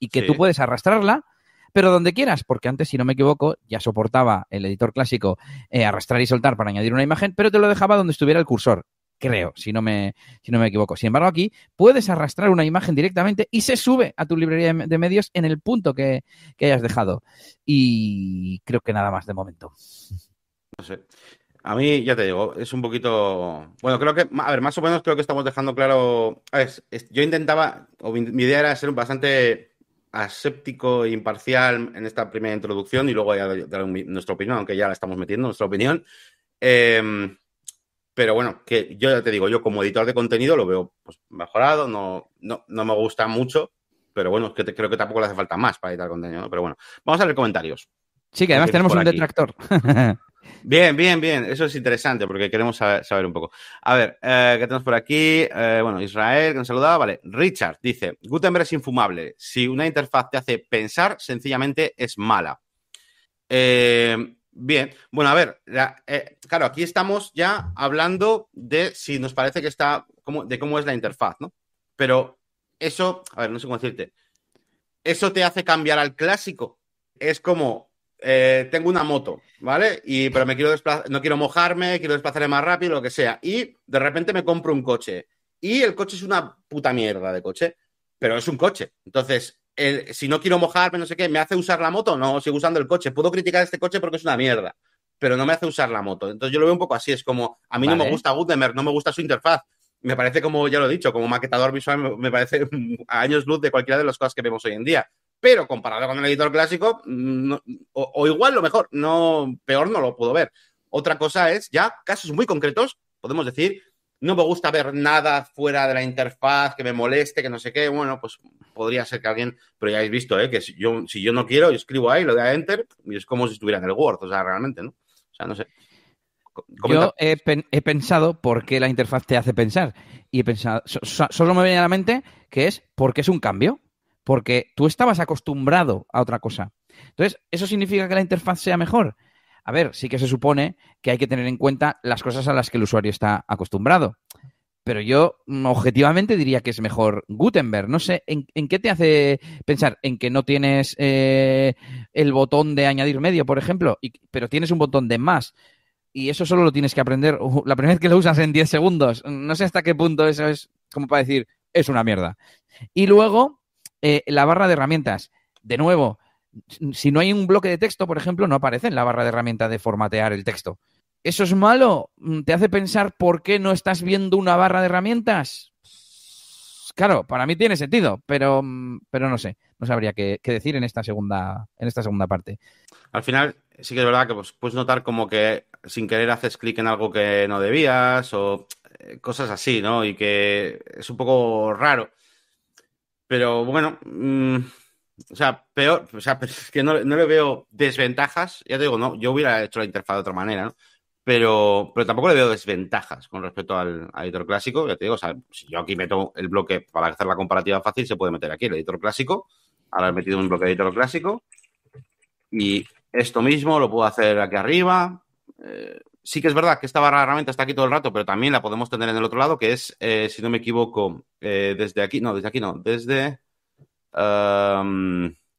y que tú puedes arrastrarla, pero donde quieras, porque antes, si no me equivoco, ya soportaba el editor clásico eh, arrastrar y soltar para añadir una imagen, pero te lo dejaba donde estuviera el cursor creo, si no, me, si no me equivoco. Sin embargo, aquí puedes arrastrar una imagen directamente y se sube a tu librería de medios en el punto que, hayas dejado. Y creo que nada más de momento. No sé. A mí, ya te digo, es un poquito. Bueno, creo que. A ver, más o menos creo que estamos dejando claro. A ver, yo intentaba. O mi, idea era ser bastante aséptico e imparcial en esta primera introducción y luego ya dar nuestra opinión, aunque ya la estamos metiendo, nuestra opinión. Eh, pero bueno, que yo ya te digo, yo como editor de contenido lo veo pues, mejorado, no, no, no me gusta mucho, pero bueno, que creo que tampoco le hace falta más para editar contenido, ¿no? Pero bueno, vamos a ver comentarios. Sí, que además tenemos un detractor. Bien, bien, bien. Eso es interesante porque queremos saber, un poco. A ver, eh, ¿qué tenemos por aquí? Eh, bueno, Israel, que nos saludaba. Vale, Richard dice: Gutenberg es infumable. Si una interfaz te hace pensar, sencillamente es mala. Eh, Bien, bueno, a ver, claro, aquí estamos ya hablando de si nos parece que está, de cómo es la interfaz, ¿no? Pero eso, a ver, no sé cómo decirte, eso te hace cambiar al clásico. Es como, eh, tengo una moto, ¿vale? Y, pero me quiero desplazar, no quiero mojarme, quiero desplazarme más rápido, lo que sea. Y de repente me compro un coche. Y el coche es una puta mierda de coche, pero es un coche. Entonces, si no quiero mojarme, no sé qué, ¿me hace usar la moto? No, sigo usando el coche. Puedo criticar este coche porque es una mierda, pero no me hace usar la moto. Entonces yo lo veo un poco así, es como, a mí no me gusta Gutenberg, no me gusta su interfaz. Me parece como, ya lo he dicho, como maquetador visual, me parece a años luz de cualquiera de las cosas que vemos hoy en día. Pero comparado con el editor clásico, o, o igual lo mejor, no, peor no lo puedo ver. Otra cosa es ya casos muy concretos, podemos decir, no me gusta ver nada fuera de la interfaz que me moleste, que no sé qué. Bueno, pues podría ser que alguien, pero ya habéis visto, ¿eh? que si yo, si yo no quiero, yo escribo ahí, lo de a enter, y es como si estuviera en el Word, o sea, realmente, ¿no? O sea, no sé. Yo he, pensado por qué la interfaz te hace pensar. Y he pensado, solo me viene a la mente que es porque es un cambio. Porque tú estabas acostumbrado a otra cosa. Entonces, ¿eso significa que la interfaz sea mejor? A ver, sí que se supone que hay que tener en cuenta las cosas a las que el usuario está acostumbrado. pero yo mm, objetivamente diría que es mejor Gutenberg. No sé, ¿en, qué te hace pensar? ¿En que no tienes eh, el botón de añadir medio, por ejemplo? Y, pero tienes un botón de más. Y eso solo lo tienes que aprender la primera vez que lo usas en 10 segundos. No sé hasta qué punto eso es como para decir, es una mierda. Y luego, eh, la barra de herramientas. De nuevo, si no hay un bloque de texto, por ejemplo, no aparece en la barra de herramientas de formatear el texto. ¿Eso es malo? ¿Te hace pensar por qué no estás viendo una barra de herramientas? Claro, para mí tiene sentido, pero, pero no sé, no sabría qué, decir en esta segunda, en esta segunda parte. Al final, sí que es verdad que pues, puedes notar como que sin querer haces clic en algo que no debías o eh, cosas así, ¿no? Y que es un poco raro. Pero bueno, mm, o sea, peor, o sea, es que no, le veo desventajas. Ya te digo, no, yo hubiera hecho la interfaz de otra manera, ¿no? Pero, pero tampoco le veo desventajas con respecto al, editor clásico. Ya te digo, o sea, si yo aquí meto el bloque para hacer la comparativa fácil, se puede meter aquí el editor clásico. Ahora he metido un bloque de editor clásico. Y esto mismo lo puedo hacer aquí arriba. Eh, sí que es verdad que esta barra de herramientas está aquí todo el rato, pero también la podemos tener en el otro lado, que es, eh, si no me equivoco, eh, desde aquí, no, desde aquí no, desde...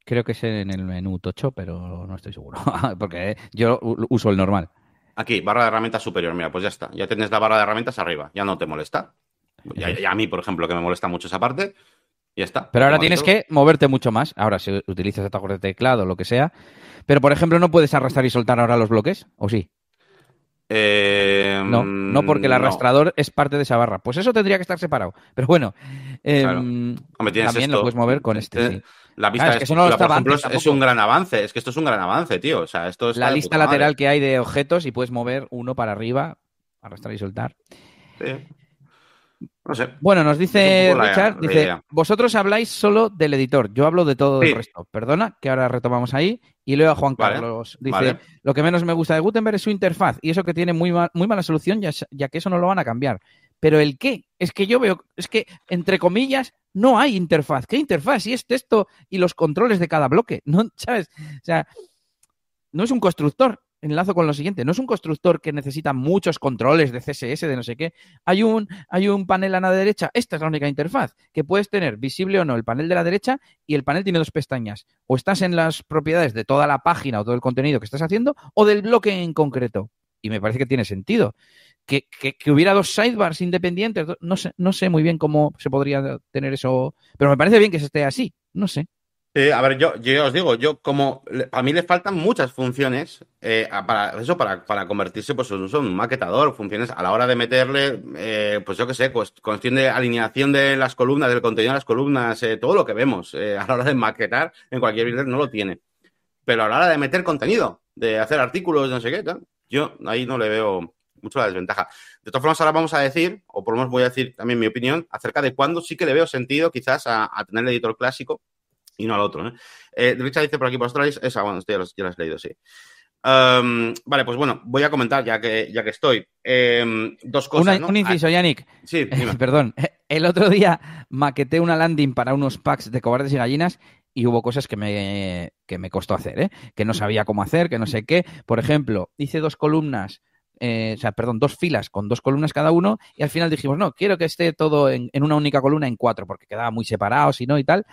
Creo que es en el menú tocho, pero no estoy seguro, porque yo uso el normal. Aquí, barra de herramientas superior, mira, pues ya está, ya tienes la barra de herramientas arriba, ya no te molesta. Ya, a mí, por ejemplo, que me molesta mucho esa parte, ya está. Pero ahora tienes que moverte mucho más. Ahora, si utilizas atajos de teclado o lo que sea. Pero, por ejemplo, ¿no puedes arrastrar y soltar ahora los bloques? ¿O sí? Eh, no, no porque el arrastrador es parte de esa barra. Pues eso tendría que estar separado. Pero bueno, em, también lo puedes mover con este. La vista es, es un gran avance. Es que esto es un gran avance, tío. O sea, esto es la lista lateral que hay de objetos y puedes mover uno para arriba, arrastrar y soltar. Sí. No sé. Bueno, nos dice Richard, dice, vosotros habláis solo del editor, yo hablo de todo el resto. Perdona, que ahora retomamos ahí. Y leo a Juan Carlos. Dice, lo que menos me gusta de Gutenberg es su interfaz y eso que tiene muy, muy mala solución ya, ya que eso no lo van a cambiar. Pero el qué, es que yo veo, es que entre comillas no hay interfaz. ¿Qué interfaz? Si es texto y los controles de cada bloque, ¿no? ¿Sabes? O sea, no es un constructor, enlazo con lo siguiente. No es un constructor que necesita muchos controles de CSS, de no sé qué. Hay un, hay un panel a la derecha. Esta es la única interfaz. Que puedes tener visible o no el panel de la derecha y el panel tiene dos pestañas. O estás en las propiedades de toda la página o todo el contenido que estás haciendo o del bloque en concreto. Y me parece que tiene sentido. Que, que, hubiera dos sidebars independientes. No sé, no sé muy bien cómo se podría tener eso. Pero me parece bien que se esté así. No sé. Eh, a ver, yo, yo os digo, yo como a mí le faltan muchas funciones eh, para eso, para, para convertirse pues, en un maquetador, funciones a la hora de meterle, eh, pues yo qué sé, pues cuestión de alineación de las columnas, del contenido de las columnas, todo lo que vemos a la hora de maquetar en cualquier builder no lo tiene. Pero a la hora de meter contenido, de hacer artículos, no sé qué, yo ahí no le veo mucho la desventaja. De todas formas, ahora vamos a decir, o por lo menos voy a decir también mi opinión, acerca de cuándo sí que le veo sentido quizás a, a tener el editor clásico y no al otro. ¿eh? eh Richard dice por aquí, vosotros esa, bueno, ya, lo has leído, sí. Um, vale, pues bueno, voy a comentar ya que, ya que estoy. Em, dos cosas. Un inciso, ah, Yannick. Sí, perdón. El otro día maqueté una landing para unos packs de cobardes y gallinas y hubo cosas que me, que me costó hacer, ¿eh? que no sabía cómo hacer, que no sé qué. Por ejemplo, hice dos columnas eh, o sea, perdón, dos filas con dos columnas cada uno y al final dijimos, no, quiero que esté todo en, en, una única columna en cuatro porque quedaba muy separado, si no y tal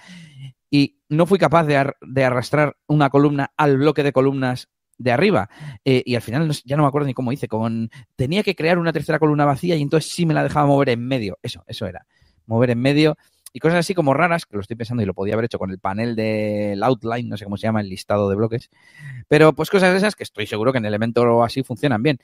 y no fui capaz de, arrastrar una columna al bloque de columnas de arriba. Eh, y al final ya no me acuerdo ni cómo hice. Con, tenía que crear una tercera columna vacía y entonces sí me la dejaba mover en medio. Eso, eso era. Mover en medio. Y cosas así como raras, que lo estoy pensando y lo podía haber hecho con el panel del outline, no sé cómo se llama, el listado de bloques. Pero pues cosas de esas que estoy seguro que en Elementor así funcionan bien.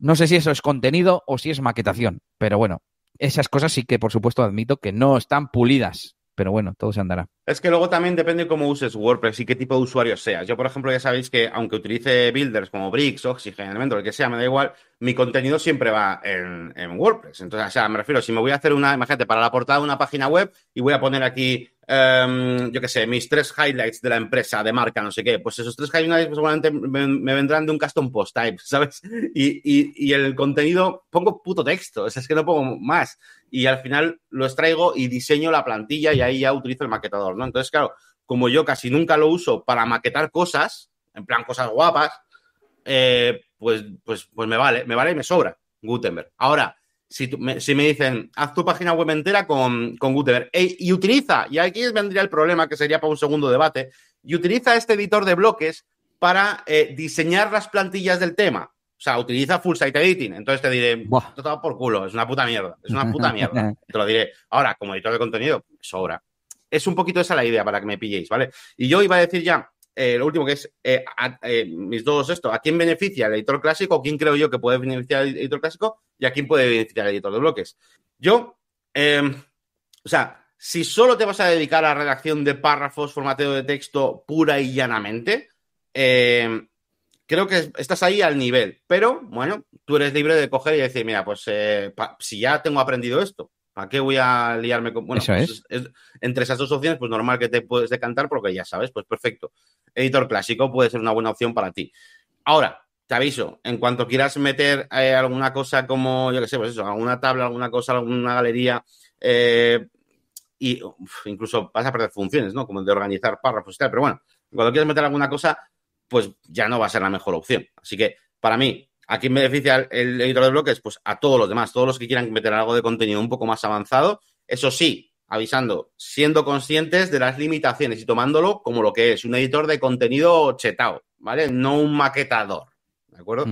No sé si eso es contenido o si es maquetación, pero bueno, esas cosas sí que por supuesto admito que no están pulidas pero bueno, todo se andará. Es que luego también depende cómo uses WordPress y qué tipo de usuario seas. Yo, por ejemplo, ya sabéis que aunque utilice builders como Bricks, Oxygen, Elementor, lo que sea, me da igual, mi contenido siempre va en, en, WordPress. Entonces, o sea, me refiero, si me voy a hacer una, imagínate, para la portada de una página web y voy a poner aquí Em, yo qué sé, mis tres highlights de la empresa, de marca, no sé qué, pues esos tres highlights seguramente me, vendrán de un custom post type, ¿sabes? Y, el contenido, pongo puto texto, es que no pongo más. Y al final lo extraigo y diseño la plantilla y ahí ya utilizo el maquetador, ¿no? Entonces, claro, como yo casi nunca lo uso para maquetar cosas, en plan cosas guapas, eh, pues, pues, pues me vale, me vale y me sobra Gutenberg. Ahora, si, me, si me dicen, haz tu página web entera con, con Gutenberg y utiliza, y aquí vendría el problema que sería para un segundo debate, y utiliza este editor de bloques para eh, diseñar las plantillas del tema. O sea, utiliza Full Site Editing. Entonces te diré, todo por culo, es una puta mierda. Es una puta mierda. te lo diré. Ahora, como editor de contenido, sobra. Es un poquito esa la idea para que me pilléis, ¿vale? Y yo iba a decir ya, eh, lo último que es, eh, mis dos esto, ¿a quién beneficia el editor clásico? ¿Quién creo yo que puede beneficiar el editor clásico? ¿Y a quién puede beneficiar el editor de bloques? Yo, em, o sea, si solo te vas a dedicar a redacción de párrafos, formateo de texto pura y llanamente, eh, creo que estás ahí al nivel. Pero, bueno, tú eres libre de coger y decir, mira, pues eh, si ya tengo aprendido esto, ¿para qué voy a liarme con...? Bueno, pues, entre esas dos opciones, pues normal que te puedes decantar porque ya sabes, pues perfecto. Editor clásico puede ser una buena opción para ti. Ahora, te aviso, en cuanto quieras meter eh, alguna cosa como, yo qué sé, pues eso, alguna tabla, alguna cosa, alguna galería, y incluso vas a perder funciones, ¿no? Como de organizar párrafos y tal, pero bueno, cuando quieres meter alguna cosa, pues ya no va a ser la mejor opción. Así que, para mí, ¿a quién beneficia el editor de bloques? Pues a todos los demás, todos los que quieran meter algo de contenido un poco más avanzado. Eso sí, avisando, siendo conscientes de las limitaciones y tomándolo como lo que es, un editor de contenido chetado, ¿vale? No un maquetador, ¿de acuerdo?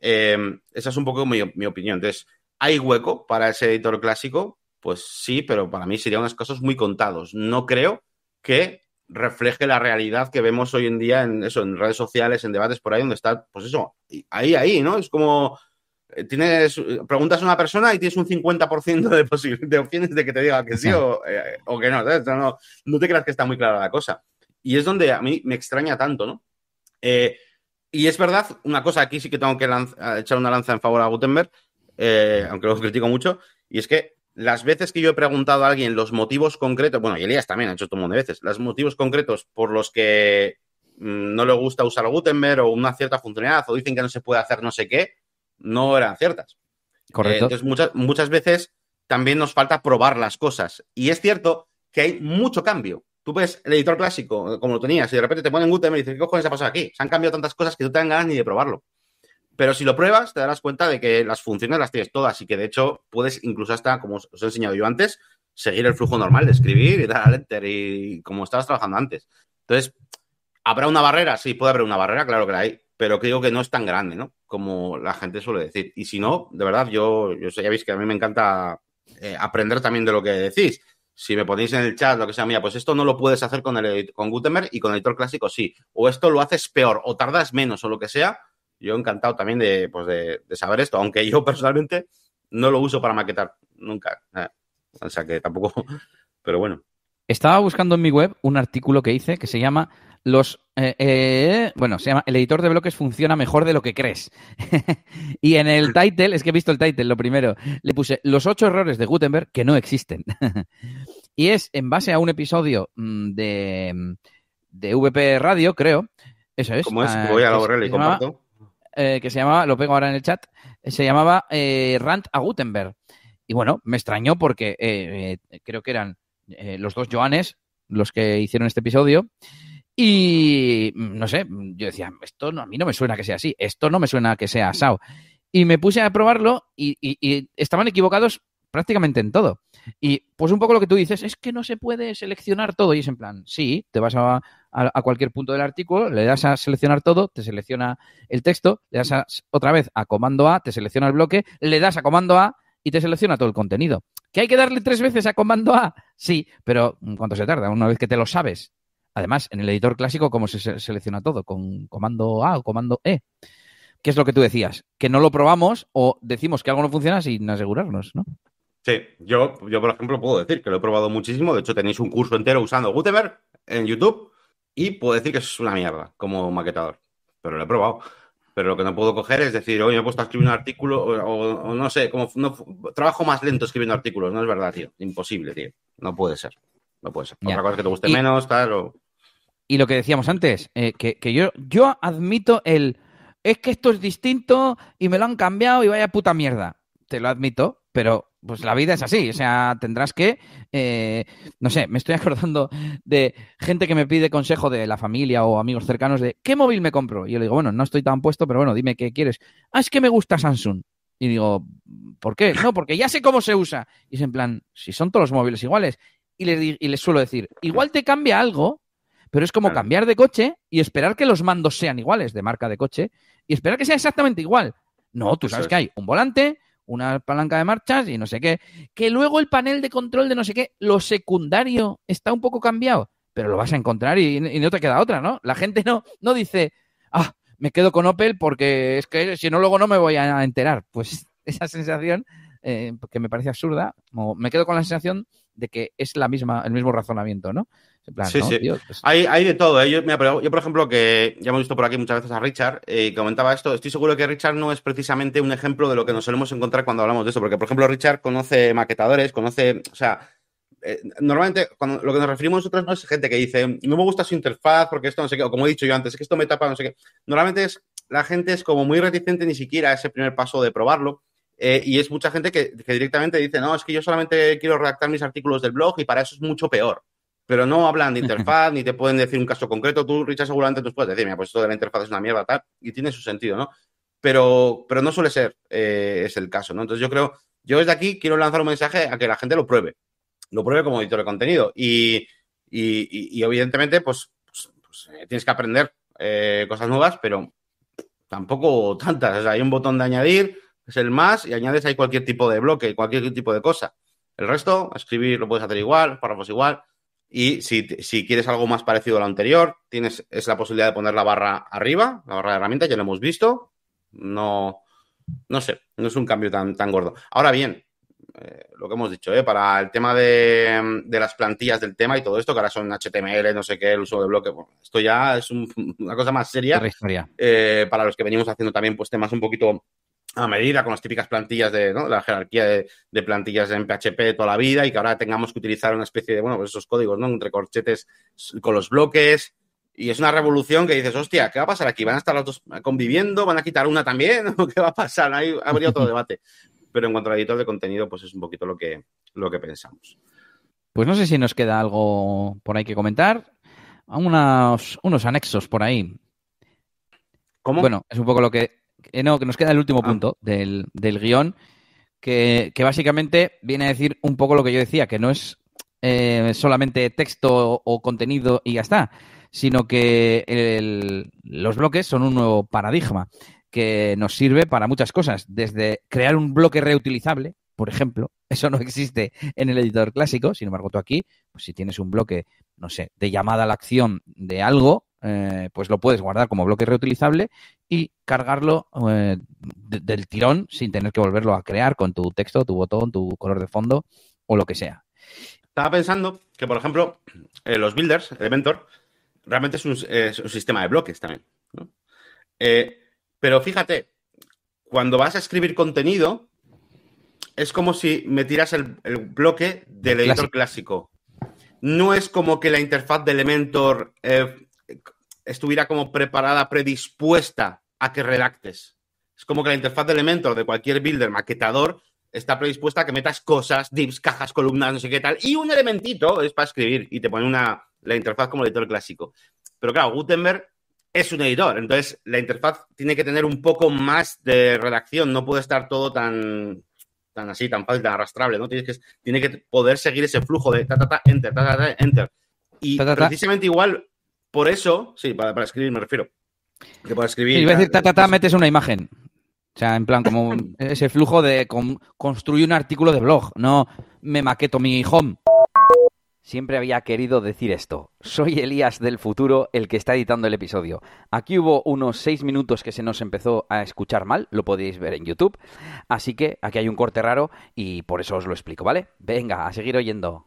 Em, esa es un poco mi, mi, opinión. Entonces, ¿hay hueco para ese editor clásico? Pues sí, pero para mí serían unos casos muy contados. No creo que refleje la realidad que vemos hoy en día en eso, en redes sociales, en debates por ahí, donde está, pues eso, ahí, ahí, ¿no? Es como eh, tienes, preguntas a una persona y tienes un 50% de, de opciones de que te diga que sí o, eh, que no, no, no. te creas que está muy clara la cosa. Y es donde a mí me extraña tanto, ¿no? Eh, y es verdad, una cosa aquí sí que tengo que echar una lanza en favor a Gutenberg, aunque lo critico mucho, y es que las veces que yo he preguntado a alguien los motivos concretos, bueno, y Elías también ha hecho todo un montón de veces, los motivos concretos por los que mm, no le gusta usar Gutenberg o una cierta funcionalidad o dicen que no se puede hacer no sé qué, no eran ciertas. Correcto. entonces, muchas, muchas veces también nos falta probar las cosas. Y es cierto que hay mucho cambio. Tú ves el editor clásico, como lo tenías, y de repente te ponen Gutenberg y dices, ¿qué cojones ha pasado aquí? Se han cambiado tantas cosas que no te dan ganas ni de probarlo. Pero si lo pruebas, te darás cuenta de que las funciones las tienes todas y que de hecho puedes incluso hasta, como os he enseñado yo antes, seguir el flujo normal de escribir y dar al enter y como estabas trabajando antes. Entonces, ¿habrá una barrera? Sí, puede haber una barrera, claro que la hay, pero creo que no es tan grande, ¿no? Como la gente suele decir. Y si no, de verdad, yo, yo ya veis que a mí me encanta eh, aprender también de lo que decís. Si me ponéis en el chat lo que sea, mía, pues esto no lo puedes hacer con, el, con Gutenberg y con el editor clásico sí. O esto lo haces peor o tardas menos o lo que sea yo encantado también de, pues de, saber esto, aunque yo personalmente no lo uso para maquetar nunca. Eh, o sea que tampoco, pero bueno. Estaba buscando en mi web un artículo que hice que se llama los eh, eh, bueno, se llama El editor de bloques funciona mejor de lo que crees. y en el title, es que he visto el title, lo primero, le puse los ocho errores de Gutenberg que no existen. y es en base a un episodio mm, de, de VP Radio, creo. Eso es. ¿Cómo es? Voy a la y comparto. Eh, que se llamaba, lo pego ahora en el chat, eh, se llamaba eh, Rant a Gutenberg. Y bueno, me extrañó porque creo que eran los dos Joanes los que hicieron este episodio. Y no sé, yo decía, esto no, a mí no me suena que sea así, esto no me suena que sea Sao. Y me puse a probarlo y estaban equivocados prácticamente en todo. Y pues un poco lo que tú dices es que no se puede seleccionar todo y es en plan, sí, te vas a, a, cualquier punto del artículo, le das a seleccionar todo, te selecciona el texto, le das otra vez a comando A, te selecciona el bloque, le das a comando A y te selecciona todo el contenido. ¿Que hay que darle tres veces a comando A? Sí, pero ¿cuánto se tarda? Una vez que te lo sabes. Además, en el editor clásico, ¿cómo se selecciona todo? Con comando A o comando E. ¿Qué es lo que tú decías? Que no lo probamos o decimos que algo no funciona sin asegurarnos, ¿no? Sí, yo, yo por ejemplo puedo decir que lo he probado muchísimo. De hecho, tenéis un curso entero usando Gutenberg en YouTube y puedo decir que es una mierda como maquetador. Pero lo he probado. Pero lo que no puedo coger es decir, hoy me he puesto a escribir un artículo o, no sé, como no, trabajo más lento escribiendo artículos. No es verdad, tío. Imposible, tío. No puede ser. No puede ser. Otra cosa es que te guste menos, claro. Y lo que decíamos antes, eh, que, que yo, yo admito el es que esto es distinto y me lo han cambiado y vaya puta mierda. Te lo admito, pero pues la vida es así, o sea, tendrás que, eh, no sé, me estoy acordando de gente que me pide consejo de la familia o amigos cercanos de ¿qué móvil me compro? Y yo le digo, bueno, no estoy tan puesto, pero bueno, dime qué quieres. Ah, es que me gusta Samsung. Y digo, ¿por qué? No, porque ya sé cómo se usa. Y es en plan, si son todos los móviles iguales. Y les, y les suelo decir, igual te cambia algo, pero es como cambiar de coche y esperar que los mandos sean iguales, de marca de coche, y esperar que sea exactamente igual. No, tú sabes es. que hay un volante, una palanca de marchas y no sé qué. Que luego el panel de control de no sé qué, lo secundario está un poco cambiado, pero lo vas a encontrar y, no te queda otra, ¿no? La gente no, no dice, ah, me quedo con Opel porque es que si no luego no me voy a enterar. Pues esa sensación eh, que me parece absurda, me quedo con la sensación de que es la misma, el mismo razonamiento, ¿no? En plan, Sí, no, sí. pues- Hay, hay de todo. ¿eh? Yo, mira, pero yo, por ejemplo, que ya hemos visto por aquí muchas veces a Richard, eh, comentaba esto, estoy seguro que Richard no es precisamente un ejemplo de lo que nos solemos encontrar cuando hablamos de esto, porque, por ejemplo, Richard conoce maquetadores, conoce, o sea, eh, normalmente cuando lo que nos referimos nosotros no es gente que dice, no me gusta su interfaz porque esto no sé qué, o como he dicho yo antes, es que esto me tapa no sé qué. Normalmente es, la gente es como muy reticente ni siquiera a ese primer paso de probarlo. Eh, y es mucha gente que, que directamente dice, no, es que yo solamente quiero redactar mis artículos del blog y para eso es mucho peor pero no hablan de interfaz ni te pueden decir un caso concreto. Tú, Richard, seguramente tú puedes decir, mira, pues esto de la interfaz es una mierda, tal, y tiene su sentido, ¿no? Pero, pero no suele ser eh, es el caso, ¿no? Entonces yo creo, yo desde aquí quiero lanzar un mensaje a que la gente lo pruebe, lo pruebe como editor de contenido y, y, y- y evidentemente, pues, pues, pues, eh, tienes que aprender eh, cosas nuevas, pero tampoco tantas. O sea, hay un botón de añadir, es el más, y añades ahí cualquier tipo de bloque, cualquier tipo de cosa. El resto, escribir lo puedes hacer igual, párrafos igual. Y si, si quieres algo más parecido a lo anterior, tienes es la posibilidad de poner la barra arriba, la barra de herramientas, ya lo hemos visto. No, no sé, no es un cambio tan, tan gordo. Ahora bien, eh, lo que hemos dicho, ¿eh? para el tema de, de las plantillas del tema y todo esto, que ahora son HTML, no sé qué, el uso de bloque, bueno, esto ya es un- una cosa más seria eh, para los que venimos haciendo también pues temas un poquito a medida con las típicas plantillas de ¿no? la jerarquía de, de plantillas en PHP toda la vida y que ahora tengamos que utilizar una especie de, bueno, pues esos códigos, ¿no? Entre corchetes con los bloques. Y es una revolución que dices, hostia, ¿qué va a pasar aquí? ¿Van a estar los dos conviviendo? ¿Van a quitar una también? ¿O ¿Qué va a pasar? Ahí habría otro debate. Pero en cuanto al editor de contenido, pues es un poquito lo que, lo que pensamos. Pues no sé si nos queda algo por ahí que comentar. Unos, unos anexos por ahí. ¿Cómo? Bueno, es un poco lo que. Eh, no, que nos queda el último Ah. punto del, del guion, que, que básicamente viene a decir un poco lo que yo decía, que no es eh, solamente texto o contenido y ya está, sino que el- los bloques son un nuevo paradigma que nos sirve para muchas cosas, desde crear un bloque reutilizable, por ejemplo, eso no existe en el editor clásico, sin embargo tú aquí, pues si tienes un bloque, no sé, de llamada a la acción de algo, eh, pues lo puedes guardar como bloque reutilizable y cargarlo eh, de- del tirón sin tener que volverlo a crear con tu texto, tu botón, tu color de fondo o lo que sea. Estaba pensando que, por ejemplo, eh, los builders, Elementor, realmente es un, es un sistema de bloques también. ¿no? Pero fíjate, cuando vas a escribir contenido, es como si metieras el, el bloque del editor clásico. No es como que la interfaz de Elementor estuviera como preparada, predispuesta a que redactes. Es como que la interfaz de Elementor de cualquier builder maquetador está predispuesta a que metas cosas, divs, cajas, columnas, no sé qué tal, y un elementito es para escribir y te pone una, la interfaz como editor clásico. Pero claro, Gutenberg es un editor, entonces la interfaz tiene que tener un poco más de redacción, no puede estar todo tan, tan así, tan fácil, tan arrastrable, ¿no? Tienes que, tiene que poder seguir ese flujo de ta, ta, ta, enter, ta, ta, ta, enter. Y Ta, ta, ta. precisamente igual, por eso, sí, para, para escribir me refiero. Que para escribir. Sí, iba a decir, ta, ta, ta, metes una imagen. O sea, en plan, como ese flujo de con- construir un artículo de blog, no me maqueto mi home. Siempre había querido decir esto. Soy Elías del futuro, el que está editando el episodio. Aquí hubo unos seis minutos que se nos empezó a escuchar mal, lo podéis ver en YouTube. Así que aquí hay un corte raro y por eso os lo explico, ¿vale? Venga, a seguir oyendo.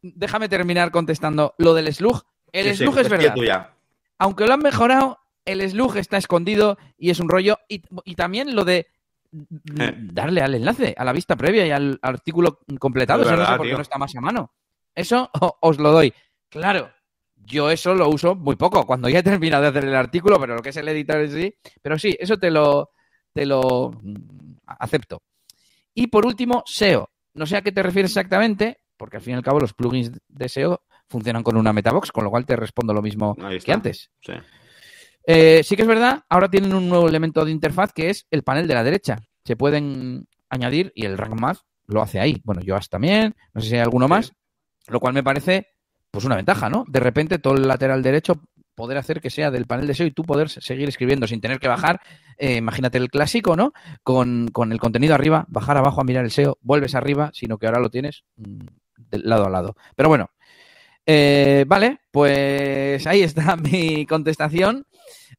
Déjame terminar contestando lo del slug. El slug es verdad tuya. aunque lo han mejorado, el slug está escondido y es un rollo. Y, y también lo de Eh. darle al enlace, a la vista previa y al artículo completado. Es Eso no sé por qué no está más a mano. Eso os lo doy. Claro, yo eso lo uso muy poco, cuando ya he terminado de hacer el artículo, pero lo que es el editor en sí. Pero sí, eso te lo, te lo mm, acepto. Y por último, SEO. No sé a qué te refieres exactamente, porque al fin y al cabo los plugins de SEO funcionan con una metabox, con lo cual te respondo lo mismo que antes. Sí. Eh, sí que es verdad, ahora tienen un nuevo elemento de interfaz que es el panel de la derecha. se pueden añadir y el Rank Math lo hace ahí. Bueno, yo también, no sé si hay alguno más, lo cual me parece pues una ventaja, ¿no? De repente todo el lateral derecho poder hacer que sea del panel de SEO y tú poder seguir escribiendo sin tener que bajar, eh, imagínate el clásico, ¿no? Con, con, el contenido arriba, bajar abajo a mirar el SEO, vuelves arriba, sino que ahora lo tienes mm, de lado a lado. Pero bueno, eh, vale, pues ahí está mi contestación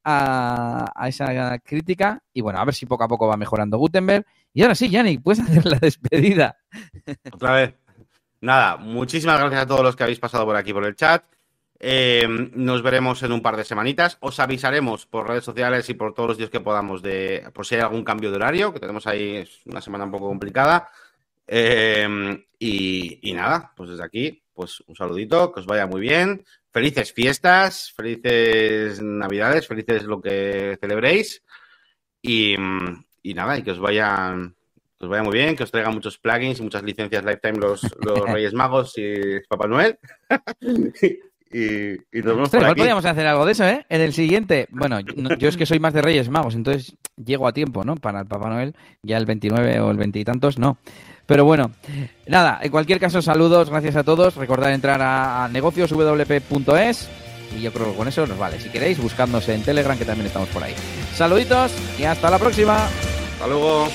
a, esa crítica y bueno, a ver si poco a poco va mejorando Gutenberg. Y ahora sí, Yannick, puedes hacer la despedida. Otra vez. Nada, muchísimas gracias a todos los que habéis pasado por aquí por el chat. Eh, nos veremos en un par de semanitas. Os avisaremos por redes sociales y por todos los días que podamos de por si hay algún cambio de horario, que tenemos ahí una semana un poco complicada. Eh, y, y, nada, pues desde aquí, pues un saludito, que os vaya muy bien. Felices fiestas, felices navidades, felices lo que celebréis. Y, y nada, y que os vayan que os vaya muy bien, que os traigan muchos plugins y muchas licencias Lifetime los, los Reyes Magos y Papá Noel. Y, y nos vemos por aquí. podríamos hacer algo de eso, ¿eh? En el siguiente, bueno, yo, yo, es que soy más de Reyes Magos, entonces llego a tiempo, ¿no? Para el Papá Noel, ya el 29 o el 20 y tantos, no. Pero bueno, nada, en cualquier caso, saludos, gracias a todos. Recordad entrar a, a y yo creo que con eso nos vale. Si queréis, buscándose en Telegram, que también estamos por ahí. Saluditos y hasta la próxima. Hasta luego.